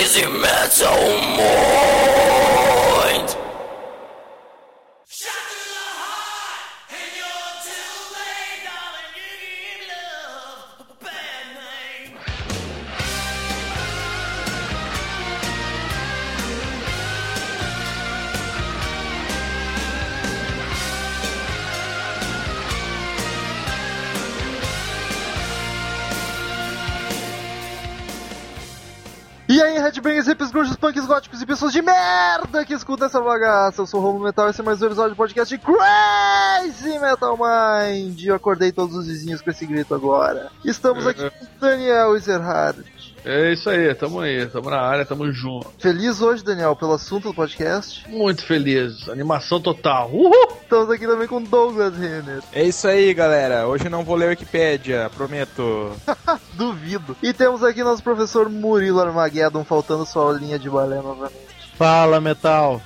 crazy metal mind. Merda que escutam essa bagaça. Eu sou o Romulo Metal e esse é mais um episódio do podcast Crazy Metal Mind. Eu acordei todos os vizinhos com esse grito agora. Estamos aqui com Daniel Ezerhard. É isso aí, tamo aí, tamo na área, tamo junto. Feliz hoje, Daniel, pelo assunto do podcast. Muito feliz, animação total. Uhul! Estamos aqui também com Douglas Renner. É isso aí, galera. Hoje não vou ler a Wikipédia, prometo. Duvido. E temos aqui nosso professor Murilo Armageddon, faltando sua aulinha de balé novamente. Fala, Metal.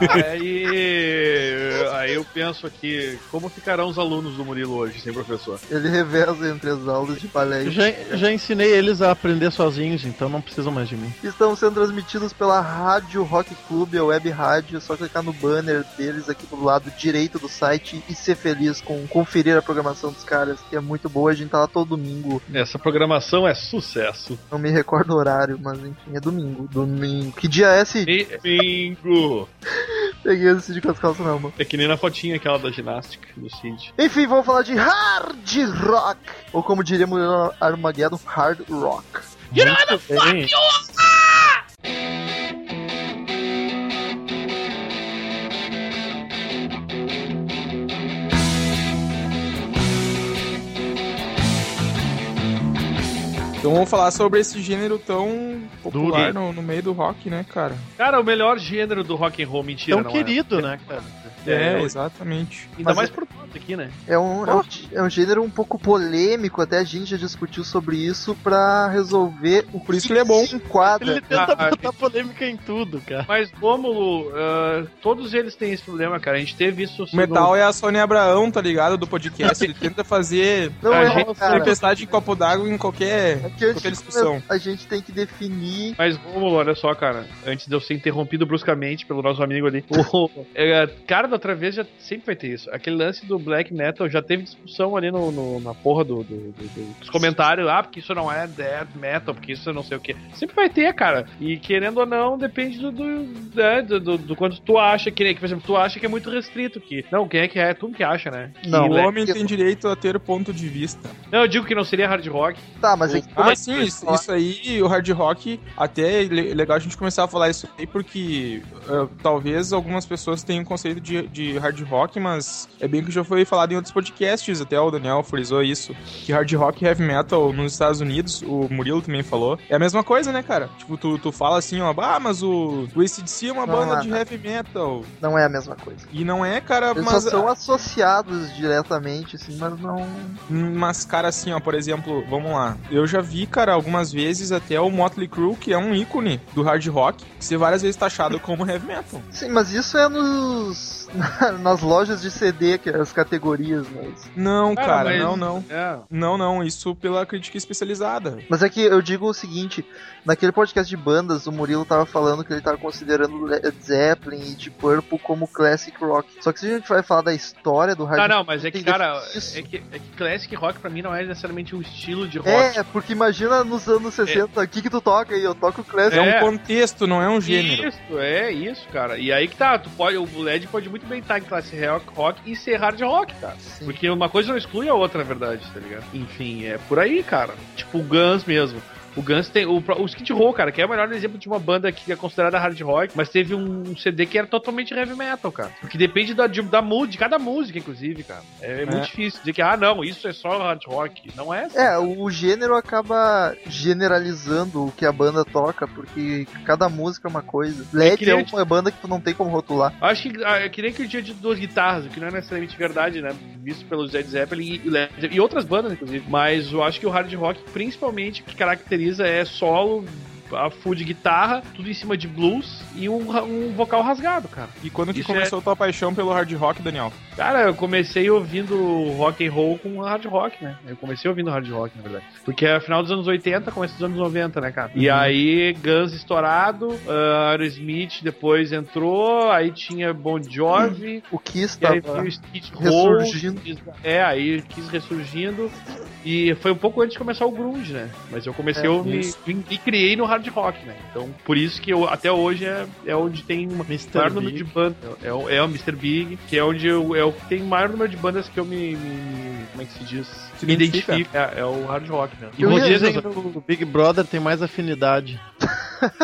Aí, aí eu penso aqui, como ficarão os alunos do Murilo hoje, sem professor? Ele reveza entre as aulas de balé. e Já, já ensinei eles a aprender sozinhos, então não precisam mais de mim. Estamos sendo transmitidos pela Rádio Rock Club, a web rádio. É só clicar no banner deles aqui do lado direito do site e ser feliz com conferir a programação dos caras, que é muito boa. A gente tá lá todo domingo. Essa programação é sucesso. Não me recordo o horário, mas enfim, é domingo. Domingo. Que dia é esse? Bingo! Peguei esse de com as calças não, mano. É que nem na fotinha aquela da ginástica do Cid. Enfim, vamos falar de hard rock. Ou como diríamos no Armageddon, hard rock. Muito bem. Então vamos falar sobre esse gênero tão popular Duro. no, no meio do rock, né, cara? Cara, o melhor gênero do rock and roll, mentira, Tão não querido, é. né, cara? É, É, exatamente. Ainda Mas mais é- por aqui, né? É um, é, um, é um gênero um pouco polêmico, até a gente já discutiu sobre isso pra resolver o Por isso que ele é bom. se enquadra. Ele tenta Ah, botar polêmica em tudo, cara. Mas, Rômulo, ah, todos eles têm esse problema, cara. A gente teve isso... O metal é a Sônia Abraão, tá ligado? Do podcast. Ele tenta fazer Não A é, gente- cara. tempestade em copo d'água em qualquer, É qualquer de discussão. a gente tem que definir. Mas, Rômulo, olha só, cara. Antes de eu ser interrompido bruscamente pelo nosso amigo ali. O, é, cara, da outra vez já sempre vai ter isso. Aquele lance do black metal já teve discussão ali no, no- na porra do, do- do- do- dos comentários. Ah, porque isso não é death metal, porque isso é não sei o que. Sempre vai ter, cara. E querendo ou não, depende do, do, né, do, do- do quanto tu acha. Que, que, por exemplo, tu acha que é muito restrito. Que, não, quem é que é? Tu que acha, né? Que Não, o homem tem direito a ter ponto de vista. Não, eu digo que não seria hard rock. Tá, mas é que Ah, é sim, isso, isso aí, o hard rock, até é le- legal a gente começar a falar isso aí, porque ah, talvez algumas pessoas tenham um conceito de, de hard rock, mas é bem que já foi falado em outros podcasts, até o Daniel frisou isso, que hard rock e heavy metal nos Estados Unidos, o Murilo também falou, é a mesma coisa, né, cara? Tipo, tu, tu fala assim, ó, ah, mas o, o ACDC é uma Não, banda não, de não. heavy metal. Não é a mesma coisa. E não é, cara, Eles mas... são associados diretamente, assim, mas não. Mas, cara, assim, ó, por exemplo, vamos lá. Eu já vi, cara, algumas vezes até o Motley Crue, que é um ícone do hard rock, ser várias vezes taxado como heavy metal. Sim, mas isso é nos. nas lojas de CD, que é as categorias, mas. Não, Cara, cara, mas- não, não. É. Não, não, isso pela crítica especializada. Mas é que eu digo o seguinte, naquele podcast de bandas, o Murilo tava falando que ele tava considerando Led Zeppelin e Deep Purple como classic rock. Só que se a gente vai falar da história do hard Não, não, mas é que, cara, é que, é que classic rock pra mim não é necessariamente um estilo de rock. É, porque imagina nos anos 60, o que que tu toca aí? Eu toco classic. É, É. um contexto, não é um gênero. Isso, é isso, cara. E aí que tá, tu pode, o LED pode muito bem estar em classe rock, rock e ser hard rock, cara. Sim. Porque uma coisa não exclui a outra, na verdade, tá ligado? Enfim, é por aí, cara. Tipo o Guns mesmo. O Guns tem. O, o Skid Row, cara, que é o melhor exemplo de uma banda que é considerada hard rock, mas teve um CD que era totalmente heavy metal, cara. Porque depende da, de, da mu- de cada música, inclusive, cara. É, muito difícil dizer que, ah, não, isso é só hard rock. Não é assim. É, o gênero acaba generalizando o que a banda toca, porque cada música é uma coisa. LED é te- uma banda que tu não tem como rotular. Acho que ah, é que nem que tinha dito duas guitarras, o que não é necessariamente verdade, né? Visto pelos Led Zeppelin e, Led e outras bandas, inclusive. Mas eu acho que o hard rock, principalmente, que caracteriza é solo a full de guitarra, tudo em cima de blues e um, um vocal rasgado, cara. E quando que Isso começou a tua paixão pelo hard rock, Daniel? Cara, eu comecei ouvindo rock and roll com hard rock, né? Eu comecei ouvindo hard rock, na verdade. Porque é final dos anos 80, começo dos anos 90, né, cara? E aí, Guns estourado, uh, Aerosmith depois entrou, aí tinha Bon Jovi, O Kiss e aí tava veio o Skid Row, ressurgindo. É, aí quis ressurgindo. E foi um pouco antes de começar o grunge, né? Mas eu comecei É, a me, me criei no hard rock, né? Então, por isso que eu, até hoje é, é onde tem uma Mr. maior número Big. de bandas. É, o- é o Mr. Big, que é onde eu, é o que tem maior número de bandas que eu me. me- como é que se diz? Se me identifico. É, é o hard rock, né? E dizem que o Big Brother tem mais afinidade.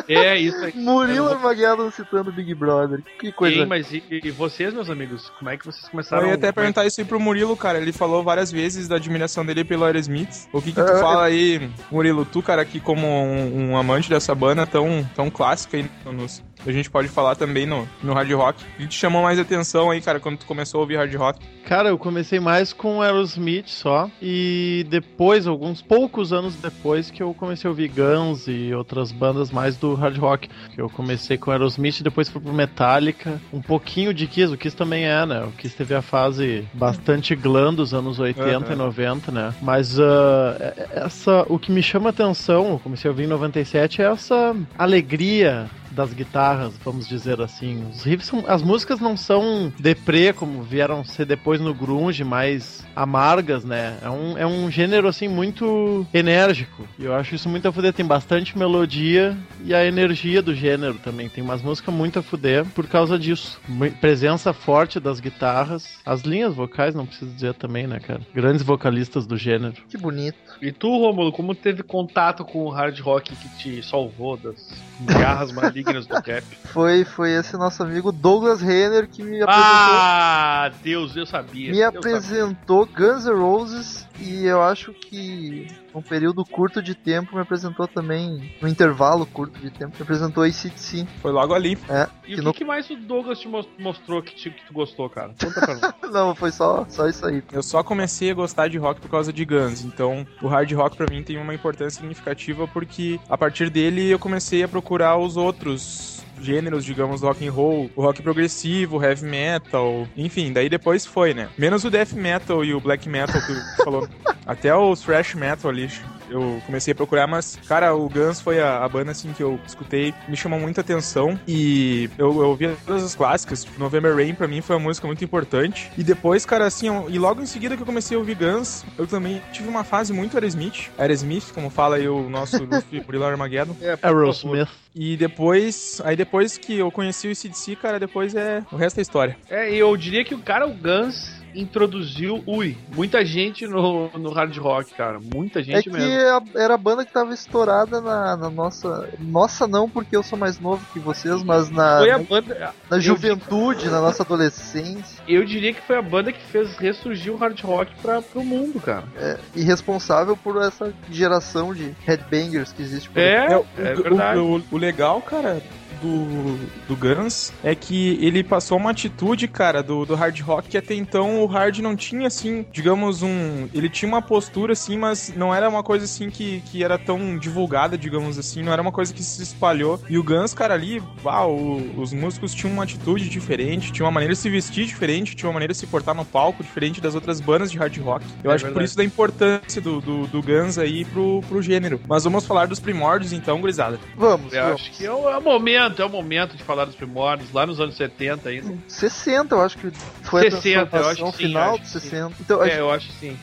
É isso aí. Murilo Armageddon citando Big Brother. Que coisa. Sim, mas e, e vocês, meus amigos? Como é que vocês começaram? Eu ia até é- perguntar isso aí pro Murilo, cara. Ele falou várias vezes da admiração dele pelo Aerosmith. O que que tu É, fala aí, Murilo? Tu, cara, aqui como um, um amante dessa banda tão, tão clássica aí, nos, a gente pode falar também no, no hard rock. O que te chamou mais atenção aí, cara, quando tu começou a ouvir hard rock? Cara, eu comecei mais com Aerosmith só. E depois, alguns poucos anos depois, que eu comecei a ouvir Guns e outras bandas mais do hard rock. Que eu comecei com Aerosmith, depois fui pro Metallica. Um pouquinho de Kiss, o Kiss também é, né? O Kiss teve a fase bastante glam dos anos 80 e Aham. 90, né? Mas é- essa, o que me chama atenção, eu comecei a ouvir em 97, é essa alegria das guitarras, vamos dizer assim. Os riffs são, as músicas não são deprê como vieram ser depois no grunge, mais amargas, né? É um, é um gênero assim muito enérgico. E eu acho isso muito a fuder, tem bastante melodia e a energia do gênero também. Tem umas músicas muito a fuder por causa disso. Presença forte das guitarras, as linhas vocais, não preciso dizer também, né, cara? Grandes vocalistas do gênero. Que bonito. E tu, Rômulo, como teve contato com o hard rock que te salvou das garras malignas do rap? Foi, foi esse nosso amigo Douglas Renner que me apresentou. Ah, Deus, eu sabia. me eu sabia. apresentou Guns N' Roses e eu acho que num período curto de tempo me apresentou também, num intervalo curto de tempo, me apresentou ACDC. Foi logo ali. É, E que o que, no- que mais o Douglas te mos- mostrou que, te- que tu gostou, cara? Conta pra nós. Não, foi só, só isso aí. Eu só comecei a gostar de rock por causa de Guns, então o hard rock pra mim tem uma importância significativa porque a partir dele eu comecei a procurar os outros gêneros, digamos, rock and roll, o rock progressivo, o heavy metal, enfim, daí depois foi, né? Menos o death metal e o black metal que falou. Até o thrash metal ali eu comecei a procurar, mas, cara, o Guns foi a, a banda, assim, que eu escutei, me chamou muita atenção e eu, eu ouvia todas as clássicas, tipo, November Rain pra mim foi uma música muito importante. E depois, cara, assim, eu- e logo em seguida que eu comecei a ouvir Guns, eu também tive uma fase muito Aerosmith, Aerosmith, como fala aí o nosso Luffy Murilo Armageddon. É. Aerosmith. E depois, aí depois que eu conheci o CDC, cara, depois é, o resto é história. É, e eu diria que o cara, o Guns, introduziu, ui, muita gente no, no hard rock, cara. Muita É gente que mesmo. a- era a banda que tava estourada na, na nossa. Nossa, não, porque eu sou mais novo que vocês, mas na, Foi a banda. na juventude, na nossa adolescência. Eu diria que foi a banda que fez ressurgir o hard rock pra, pro mundo, cara. É, e responsável por essa geração de headbangers que existe por aí. É, o, é o- verdade. o- o legal, cara, do, do Guns é que ele passou uma atitude, cara, do, do hard rock que até então o hard não tinha, assim, digamos, um. Ele tinha uma postura, assim, mas não era uma coisa, assim, que, que era tão divulgada, digamos assim, não era uma coisa que se espalhou. E o Guns, cara, ali, uau, os músicos tinham uma atitude diferente, tinham uma maneira de se vestir diferente, tinham uma maneira de se portar no palco diferente das outras bandas de hard rock. Eu É acho que por verdade. isso da importância do, do, do Guns aí pro, pro gênero. Mas vamos falar dos primórdios, então, gurizada. Vamos, Eu vamos. acho que é o, é o momento, é o momento de falar dos primórdios, lá nos anos 70 ainda. 60, eu acho que foi 60, a eu acho que sim, final acho de que sim. 60. Então, É, eu acho que sim.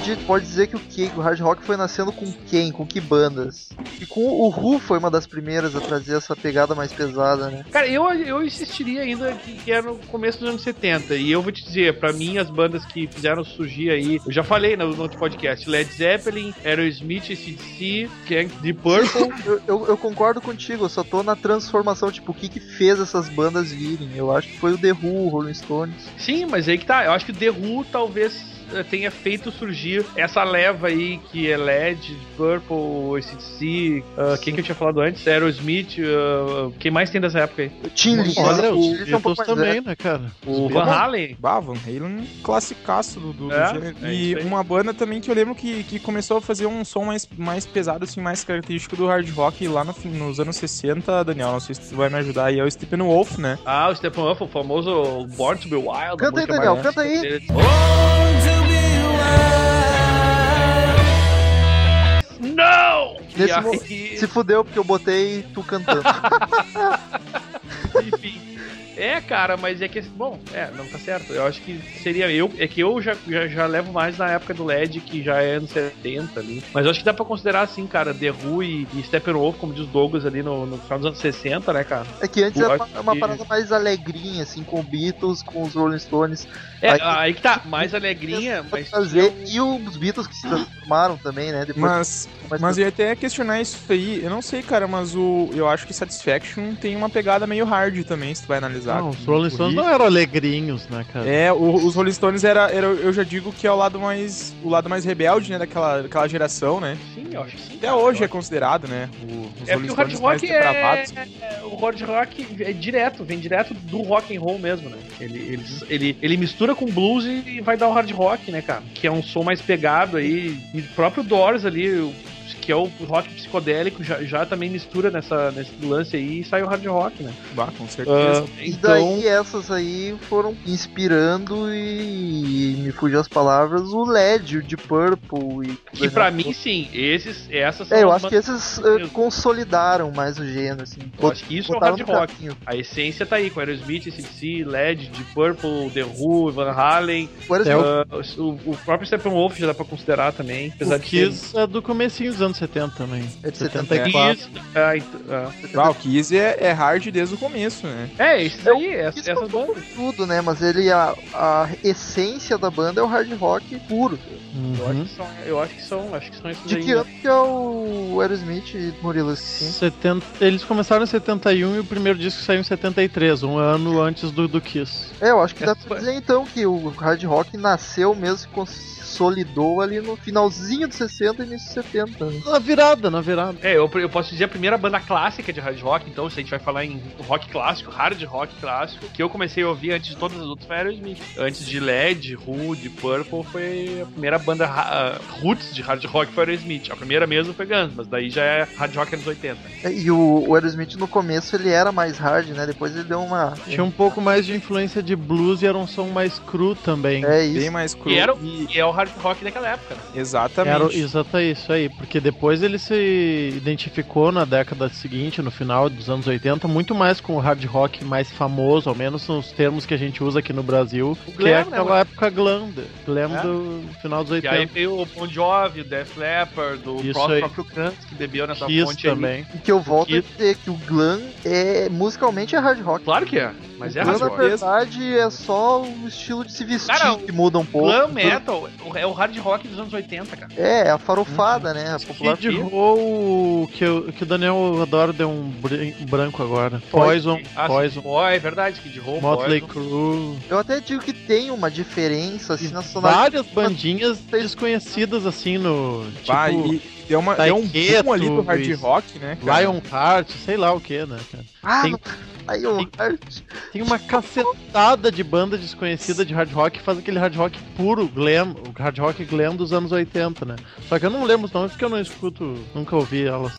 podia, pode dizer que o, que o hard rock foi nascendo com quem? Com que bandas? E com o Who foi uma das primeiras a trazer essa pegada mais pesada, né? Cara, eu, eu insistiria ainda que, que era no começo dos anos 70. E eu vou te dizer, pra mim, as bandas que fizeram surgir aí, eu já falei no, no outro podcast: Led Zeppelin, Aerosmith, CDC, The Purple. Eu, eu, eu concordo contigo, eu só tô na transformação, tipo, o que que fez essas bandas virem? Eu acho que foi o The Who, o Rolling Stones. Sim, mas aí que tá. Eu acho que o The Who talvez tenha feito surgir essa leva aí que é LED, Purple, ACDC, uh, quem que eu tinha falado antes? Aerosmith, uh, quem mais tem dessa época aí? Tim Lee. Olha, o é um Beatles também, né, cara? O Van Halen. Bah, Van Halen, classicaço do, do É, gênero. é e uma banda também que eu lembro que, que começou a fazer um som mais, mais pesado, assim, mais característico do hard rock lá no, nos anos 60, Daniel. Não sei se tu vai me ajudar aí, é o Steppenwolf, né? Ah, o Steppenwolf, o famoso Born to be Wild. Canta aí, Daniel, canta aí. dele. Não! Nesse aí, Se fudeu porque eu botei tu cantando. É, cara, mas é que. Bom, é, não tá certo. Eu acho que seria eu. É que eu já, já, já levo mais na época do LED, que já é anos 70 ali. Mas eu acho que dá pra considerar assim, cara, The Who e, e Steppenwolf, como diz o Douglas ali no, no final dos anos 60, né, cara? É que antes Eu era uma, uma que- parada mais alegrinha, assim, com Beatles, com os Rolling Stones. É, Aí- aí, que tá, mais alegrinha, mas. fazer. E os Beatles que se transformaram também, né? Depois Mas, mais mas eu ia até questionar isso aí. Eu não sei, cara, mas o, eu acho que Satisfaction tem uma pegada meio hard também, se tu vai analisar. Não, os Rolling Stones não eram alegrinhos, né, cara? É, o- os Rolling Stones era, era, eu já digo que é o lado mais, o lado mais rebelde, né, daquela, daquela geração, né? Sim, eu acho que sim. Até cara, hoje é considerado, né? o- os É Rolling porque o hard Stones rock é, é- O hard rock é direto, vem direto do rock and roll mesmo, né? Ele, ele, ele, ele mistura com blues e vai dar o hard rock, né, cara? Que é um som mais pegado aí. E o próprio Doors ali, o- que é o rock psicodélico, já, já também mistura nessa, nesse lance aí e sai o hard rock, né? Bah, com certeza. Ah, E então. daí essas aí foram inspirando e, me fugiu as palavras, o LED, o Deep Purple e... Que pra mim, sim, esses, essas são É, eu acho que esses eh, consolidaram mais o gênero, assim. Eu acho que isso é o hard rock. caminho. A essência tá aí, com Aerosmith, CDC, LED, Deep Purple, The Who, Van Halen. É o- o, o próprio Steppenwolf já dá pra considerar também. Apesar O de ser- Kiss é do comecinho dos anos 70 também. É de 74. Kiss, ah, ent- ah. Bah, o Kiss é, é hard desde o começo, né? É, isso aí, Isso essas passou bandas. tudo, né? Mas ele, a, a essência da banda é o hard rock puro. Eu acho Uhum. que são, eu acho que são, acho que são esses De aí. que ano que é o Aerosmith e Murilo? Sim. 70, eles começaram em 71 e o primeiro disco saiu em 73, um ano antes do, do Kiss. É, eu acho que dá Essa pra dizer então que o hard rock nasceu mesmo, consolidou ali no finalzinho dos 60 e início dos 70. Né? Na virada, na virada. É, eu, eu posso dizer a primeira banda clássica de hard rock, então, se a gente vai falar em rock clássico, hard rock clássico, que eu comecei a ouvir antes de todas as outras foi Aerosmith. Antes de LED, Who, de Purple, foi a primeira banda ah, roots de hard rock foi Aerosmith. A primeira mesmo foi Guns, mas daí já é hard rock anos 80. É, E o, o Aerosmith no começo ele era mais hard, né? Depois ele deu uma. Tinha um pouco mais de influência de blues e era um som mais cru também. É isso. Bem mais cru. E, era, o- e- e é o hard rock daquela época, né? Exatamente. Era, exato é isso aí, porque depois ele se identificou na década seguinte, no final dos anos 80, muito mais com o hard rock mais famoso, ao menos nos termos que a gente usa aqui no Brasil, que glam, é né, aquela mano? época glam, glam É. do final dos E aí 80. veio o Bon Jovi, o Def Leppard, o Isso próprio, aí. próprio Guns, que bebeu nessa Kiss fonte aí. também. E que eu volto a Kiss. dizer que o glam é musicalmente é hard rock. Claro que é, mas é hard na verdade, é só o estilo de se vestir Cara, que muda um pouco. Glam metal é o hard rock dos anos 80, cara. É, a farofada, né? A popular Kid Roll, que, eu- que o Daniel adora, deu um branco agora. Poison, Ah, Poison, Boy, é verdade, Kid Roll, Motley Poison. Crue. Eu até digo que tem uma diferença assim na Várias bandinhas desconhecidas assim no. Tipo, Bah, e deu, uma, deu um boom ali do hard isso. rock, né? cara? Lionheart, sei lá o que, né, cara? Ah, Tem- aí o Tem uma cacetada de banda desconhecida de hard rock que faz aquele hard rock puro, glam, o hard rock glam dos anos 80, né? Só que eu não lembro os nomes porque eu não escuto, nunca ouvi elas.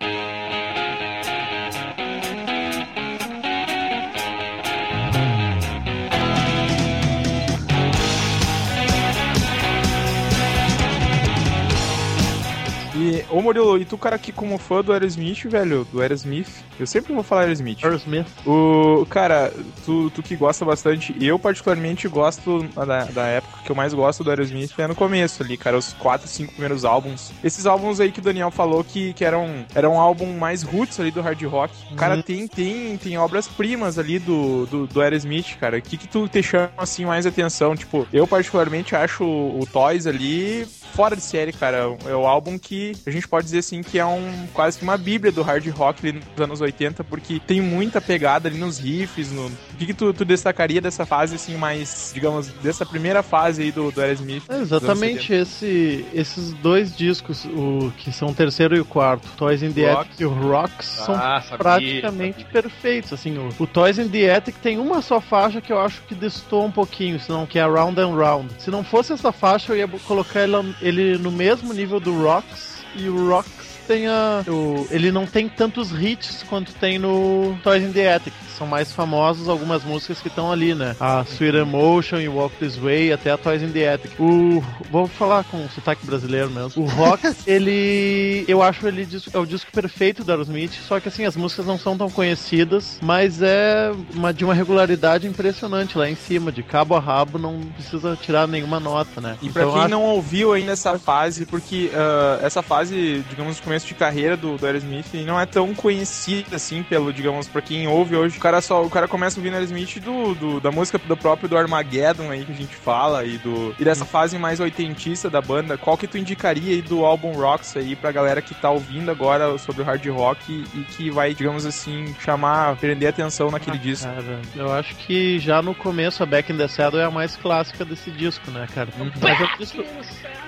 E, ô Murilo, e tu, cara, que como fã do Aerosmith, velho, do Aerosmith, eu sempre vou falar Aerosmith. Aerosmith. O, cara, tu, tu que gosta bastante, eu particularmente gosto da, da época que eu mais gosto do Aerosmith é no começo ali, cara, os quatro, cinco primeiros álbuns. Esses álbuns aí que o Daniel falou que, que eram, eram um álbum mais roots ali do hard rock. Cara, Uhum. tem, tem, tem obras-primas ali do, do, do Aerosmith, cara. O que que tu te chama, assim, mais atenção? Tipo, eu particularmente acho o Toys ali fora de série, cara. É o álbum que a gente pode dizer assim que é um quase que uma bíblia do hard rock ali nos anos 80, porque tem muita pegada ali nos riffs, no... O que, que tu, tu, destacaria dessa fase, assim, mais, digamos, dessa primeira fase aí do, do Aerosmith? É exatamente esse, esses dois discos, o que são o terceiro e o quarto, Toys in the. Attic e o Rocks, ah, são sabia, praticamente sabia. perfeitos, assim, o, o, Toys in the Attic tem uma só faixa que eu acho que destoa um pouquinho, senão que é Round and Round. Se não fosse essa faixa, eu ia colocar ele, ele no mesmo nível do Rocks, e o Rocks tem a, o, ele não tem tantos hits quanto tem no Toys in the Attic são mais famosos algumas músicas que estão ali, né? A Sweet Emotion e Walk This Way, até a Toys in the Attic. O. Vou falar com sotaque brasileiro mesmo. O Rock, ele. Eu acho ele é o disco perfeito do Aerosmith, só que assim, as músicas não são tão conhecidas, mas é uma, de uma regularidade impressionante lá em cima, de cabo a rabo, não precisa tirar nenhuma nota, né? E pra então, quem acho... não ouviu ainda essa fase, porque uh, essa fase, digamos, de começo de carreira do, do Aerosmith não é tão conhecida assim pelo, digamos, pra quem ouve hoje, o cara só, o cara começa ouvindo Aerosmith do, do, da música do próprio do Armageddon aí que a gente fala e do e dessa fase mais oitentista da banda. Qual que tu indicaria aí do álbum Rocks aí pra galera que tá ouvindo agora sobre o hard rock e que vai, digamos assim, chamar, prender atenção naquele ah, disco? Cara, eu acho que já no começo a Back in the Saddle é a mais clássica desse disco, né, cara? Uhum. Mas é um disco,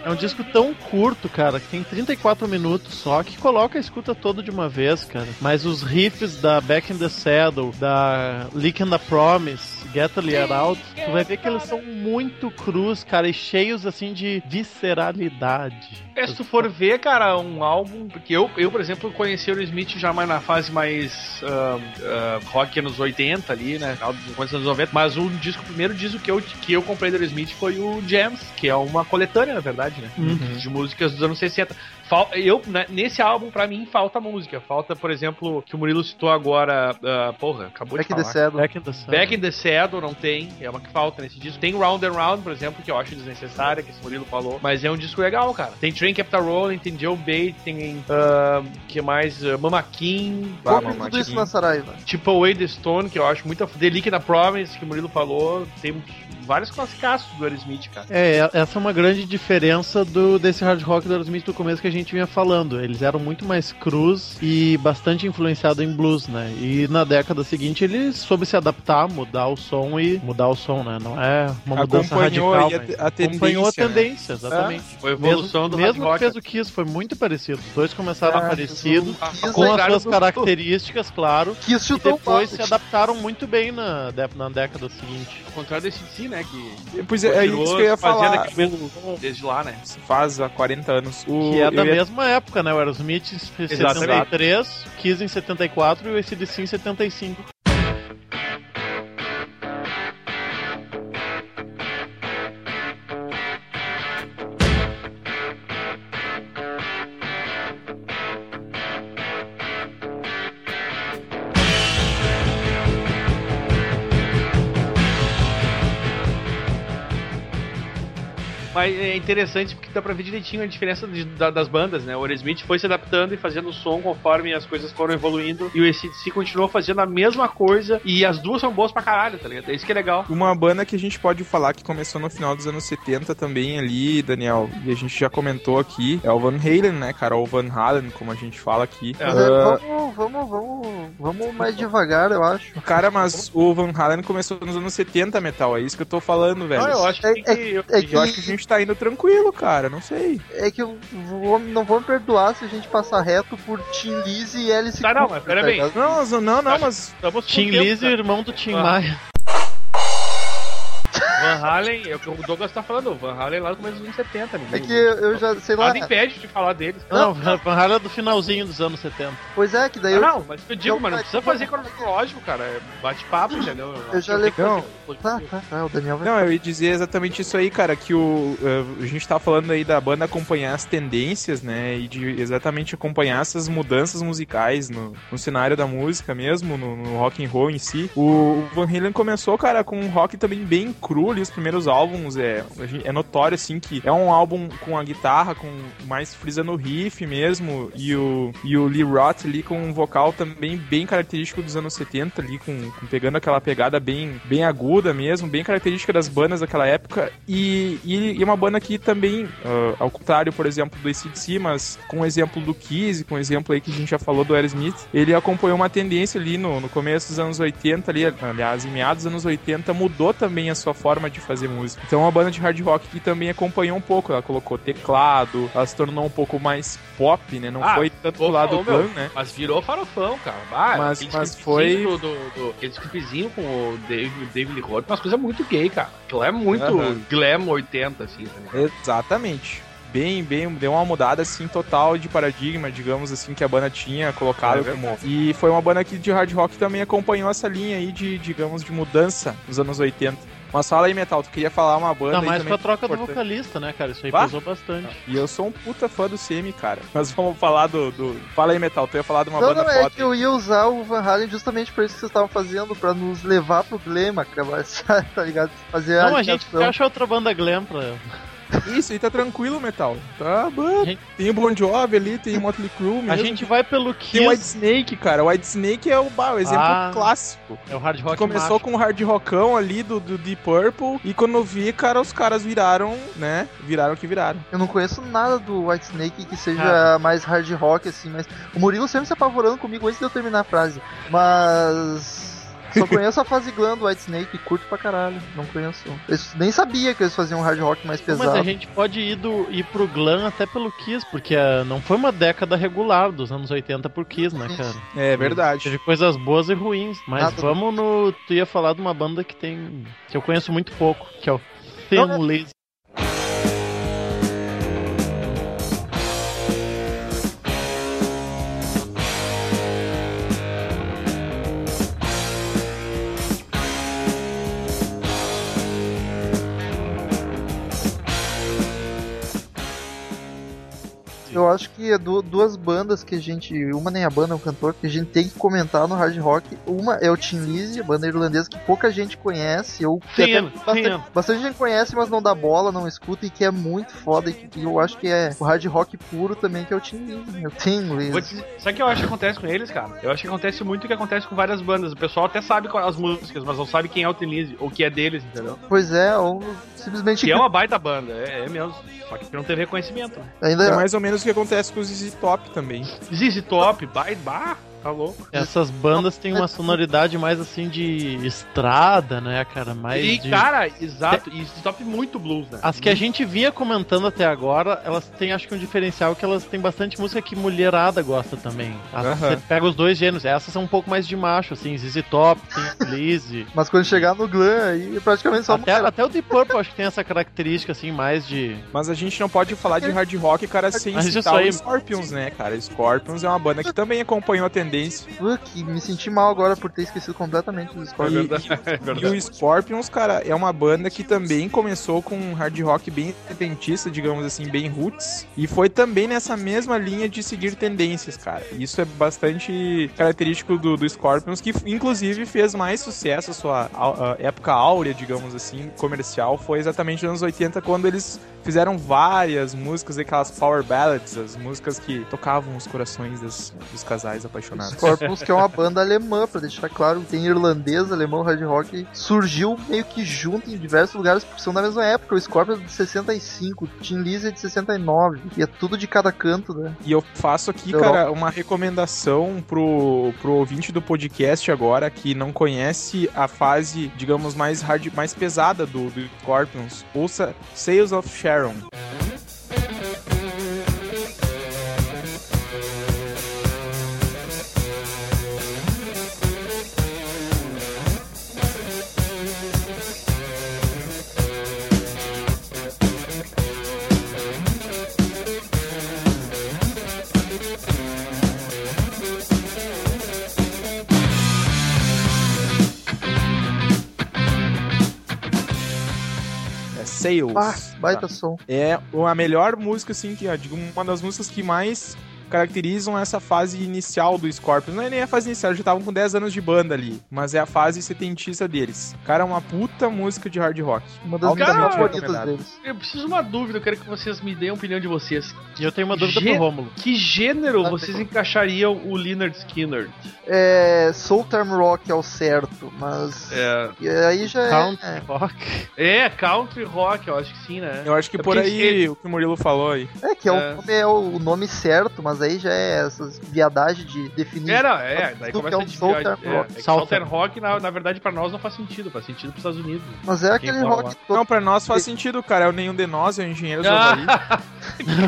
é um disco tão curto, cara, que tem 34 minutos só, que coloca a escuta toda de uma vez, cara. Mas os riffs da Back in the Saddle, da Leak and the Promise, Get Get Out, tu vai ver que eles são muito crus, cara, e cheios assim de visceralidade. É, se tu for ver, cara, um álbum. Porque eu, eu por exemplo, conheci o Smith já mais na fase mais uh, uh, rock anos 80 ali, né? Final dos anos 90. Mas o disco, o primeiro disco que eu, que eu comprei do Smith foi o Jams, que é uma coletânea, na verdade, né? Uhum. De músicas dos anos 60 eu, né, nesse álbum, pra mim, falta música. Falta, por exemplo, que o Murilo citou agora. Uh, porra, acabou Back de falar. The Saddle. Back in the Saddle. Back in the Saddle não tem. É uma que falta nesse disco. Tem Round and Round, por exemplo, que eu acho desnecessária, que esse Murilo falou. Mas é um disco legal, cara. Tem Train Capital Rolling, tem Joe Bait, tem. Uh, que mais? Uh, Mama King. Ah, Mama tudo isso na Saraiva. Tipo Away the Stone, que eu acho muito. The Leak na Promise, que o Murilo falou. Tem vários classicaços do Aerosmith, cara. É, essa é uma grande diferença do desse hard rock do Aerosmith do começo que a gente vinha falando. Eles eram muito mais crus e bastante influenciado em blues, né? E na década seguinte eles soube se adaptar, mudar o som e mudar o som, né? Não é uma mudança acompanhou radical, a, a tendência, acompanhou a né? tendência, né? exatamente. É, foi a evolução mesmo, do Mesmo que fez o Kiss, foi muito parecido. Os dois começaram é, parecido, com as suas características, claro. Kiss e depois se adaptaram muito bem na, na década seguinte. Ao contrário desse si, né? Que pois é, é isso que eu ia falar. Desde lá, né? Faz há 40 anos. O, que é da ia... mesma época, né? O Aerosmith em 73, Kiss em 74 e o ACDC em 75. Mas é interessante porque dá pra ver direitinho a diferença de, da, das bandas, né? O Aerosmith foi se adaptando e fazendo o som conforme as coisas foram evoluindo. E o ACDC continuou fazendo a mesma coisa. E as duas são boas pra caralho, tá ligado? É isso que é legal. Uma banda que a gente pode falar que começou no final dos anos 70 também ali, Daniel, e a gente já comentou aqui, é o Van Halen, né, cara? Ou Van Halen, como a gente fala aqui. É. Uh... Vamos, vamos, vamos, vamos mais devagar, eu acho. Cara, mas o Van Halen começou nos anos 70, metal. É isso que eu tô falando, velho. Não, eu acho que, é, é, é, que... eu acho que a gente tá indo tranquilo, cara. Não sei. É que eu vou, não vou me perdoar se a gente passar reto por Tim Lizzy e Alice Tá, não, mas pera bem. Não, não, não, mas. Tim Lizzy, irmão do Tim Maia. Van Halen, é o que o Douglas tá falando, Van Halen lá no começo dos anos 70. Ninguém, é que eu já, sei lá. Nada impede de falar deles. Não, Van Halen é do finalzinho dos anos 70. Pois é, que daí ah, eu. Não, mas eu digo, mano, não precisa fazer cronológico, cara. É bate-papo, entendeu? Eu já levei. Não, tá, tá, tá, o Daniel vai. Não, eu ia dizer exatamente isso aí, cara, que o. Uh, a gente tá falando aí da banda acompanhar as tendências, né? E de exatamente acompanhar essas mudanças musicais no, no cenário da música mesmo, no, no rock and roll em si. O, o Van Halen começou, cara, com um rock também bem cru ali os primeiros álbuns, é, é notório, assim, que é um álbum com a guitarra, com mais frisa no riff mesmo, e o, e o Lee Roth ali com um vocal também bem característico dos anos 70 ali, com, com pegando aquela pegada bem, bem aguda mesmo, bem característica das bandas daquela época, e, e, e uma banda que também, uh, ao contrário, por exemplo, do ACDC, mas com o exemplo do Kiss, com o exemplo aí que a gente já falou do Aerosmith, ele acompanhou uma tendência ali no, no começo dos anos 80 ali, aliás, em meados dos anos 80, mudou também a sua forma de fazer música. Então é uma banda de hard rock que também acompanhou um pouco, ela colocou teclado, ela se tornou um pouco mais pop, né? Não Ah, foi tanto pro lado do glam, né? Mas virou farofão, cara. Ah, Mas- mas foi- Do, do, do- aquele com o David, David Roth, umas coisas muito gay, cara. Aquilo é muito glam 80, assim, tá ligado? Exatamente. Bem, bem, deu uma mudada assim total de paradigma, digamos assim, que a banda tinha colocado É como. E foi uma banda que de hard rock também acompanhou essa linha aí de, digamos, de mudança nos anos 80. Mas fala aí, Metal, tu queria falar uma banda Ainda mais com a troca do vocalista, né, cara? Isso aí Bah. pesou bastante. E eu sou um puta fã do CM, cara. Mas vamos falar do. do... Fala aí, Metal, tu ia falar de uma não, banda não, é foda. que eu ia usar o Van Halen justamente por isso que vocês estavam fazendo, pra nos levar pro Glema, acabar, tá ligado? Fazer Não, a a gente acha outra banda glam pra. Isso, aí tá tranquilo, Metal. Tá bom. Gente- Tem o Bon Jovi ali, tem o Motley Crue mesmo. A gente vai pelo Tem o White. Snake, cara. O White Snake é o, bah, o exemplo Ah. clássico. É o hard Que rock começou macho. com o hard rockão ali do, do Deep Purple e quando eu vi, cara, os caras viraram, né? Viraram o que viraram. Eu não conheço nada do White Snake que seja Ah. mais hard rock, assim, mas o Murilo sempre se apavorando comigo antes de eu terminar a frase. Mas. Só conheço a fase glam do White Snake e curto pra caralho. Não conheço. Eu nem sabia que eles faziam hard rock mais pesado. Mas a gente pode ir, do, ir pro glam até pelo Kiss, porque ah, não foi uma década regular dos anos 80 pro Kiss, né, cara? É verdade. Teve coisas boas e ruins. Mas Nada. vamos no. Tu ia falar de uma banda que tem. que eu conheço muito pouco, que é o Thin Não, é- Lizzy. Eu acho que é du- duas bandas que a gente. Uma nem a banda, é um cantor, que a gente tem que comentar no hard rock. Uma é o Tim Lizzy, a banda irlandesa que pouca gente conhece, ou Sim, até bastante, sim. bastante gente conhece, mas não dá bola, não escuta, e que é muito foda. E que eu acho que é o hard rock puro também, que é o Tim Lizzy. O Tim Lizzy. te sabe o que eu acho que acontece com eles, cara? Eu acho que acontece muito o que acontece com várias bandas. O pessoal até sabe as músicas, mas não sabe quem é o Tenise, ou que é deles, entendeu? Pois é, ou simplesmente. Que é uma baita banda, é, é mesmo. Só que não teve reconhecimento. Ainda É mais ou menos o que acontece com os ZZ Top também. ZZ Top, bah, tá louco. Essas bandas têm uma sonoridade mais assim de estrada, né, cara? Mais E, de... cara, exato, e ZZ Top muito blues, né? As que a gente vinha comentando até agora, elas têm, acho que um diferencial que elas têm bastante música que mulherada gosta também. As- Aham. Você pega os dois gêneros, essas são um pouco mais de macho, assim, ZZ Top, tem Lizzy. Mas quando chegar no glam, aí é praticamente só Até, até o Deep Purple acho que tem essa característica, assim, mais de... Mas a gente não pode falar de hard rock, cara, sem Mas citar aí- o Scorpions, né, cara? Scorpions é uma banda que também acompanhou a tendência. Fuck, me senti mal agora por ter esquecido completamente dos É Scorpions. verdade, é E o Scorpions, cara, é uma banda que também começou com um hard rock bem repentista, digamos assim, bem roots. E foi também nessa mesma linha de seguir tendências, cara. Isso é bastante característico do, do Scorpions, que inclusive fez mais sucesso, a sua a- a época áurea, digamos assim, comercial, foi exatamente nos anos 80, quando eles fizeram várias músicas, aquelas power ballads, as músicas que tocavam os corações das- dos casais apaixonados. Scorpions, que é uma banda alemã, pra deixar claro, tem irlandês, alemão, hard rock, surgiu meio que junto em diversos lugares, porque são da mesma época. O Scorpions é de 65, o Tim Lizzy é de 69, e é tudo de cada canto, né? E eu faço aqui, Europa. cara, uma recomendação pro, pro ouvinte do podcast agora que não conhece a fase, digamos, mais hard, mais pesada do, do Scorpions. Ouça Sales of Sharon. É Sales. Ah, baita Tá. som. É a melhor música, assim, que, digo, uma das músicas que mais caracterizam essa fase inicial do Scorpions. Não é nem a fase inicial, eles já estavam com 10 anos de banda ali, mas é a fase setentista deles. Cara, é uma puta música de hard rock. Uma das minhas Cara, favoritas recomendado. deles. Eu preciso de uma dúvida, eu quero que vocês me deem a opinião de vocês. E eu tenho uma dúvida Gê- pro Rômulo. Que gênero Ah, vocês tem. encaixariam o Leonard Skinner? É, Soul Term Rock é o certo, mas. É, E aí já Country é. rock. é country rock, eu acho que sim, né? Eu acho que É por aí ele- o que o Murilo falou aí. É, que é, É. O, nome, é o nome certo, mas aí já é essas viadagens de definir. É, não, é, daí Do começa que a é o desviar. Southern É, Rock. é que Southern. Rock, na, na verdade, pra nós não faz sentido, faz sentido pros Estados Unidos. Mas é Quem aquele rock todo. Não, pra nós faz sentido, cara. É o Nenhum de Nós, é o Engenheiro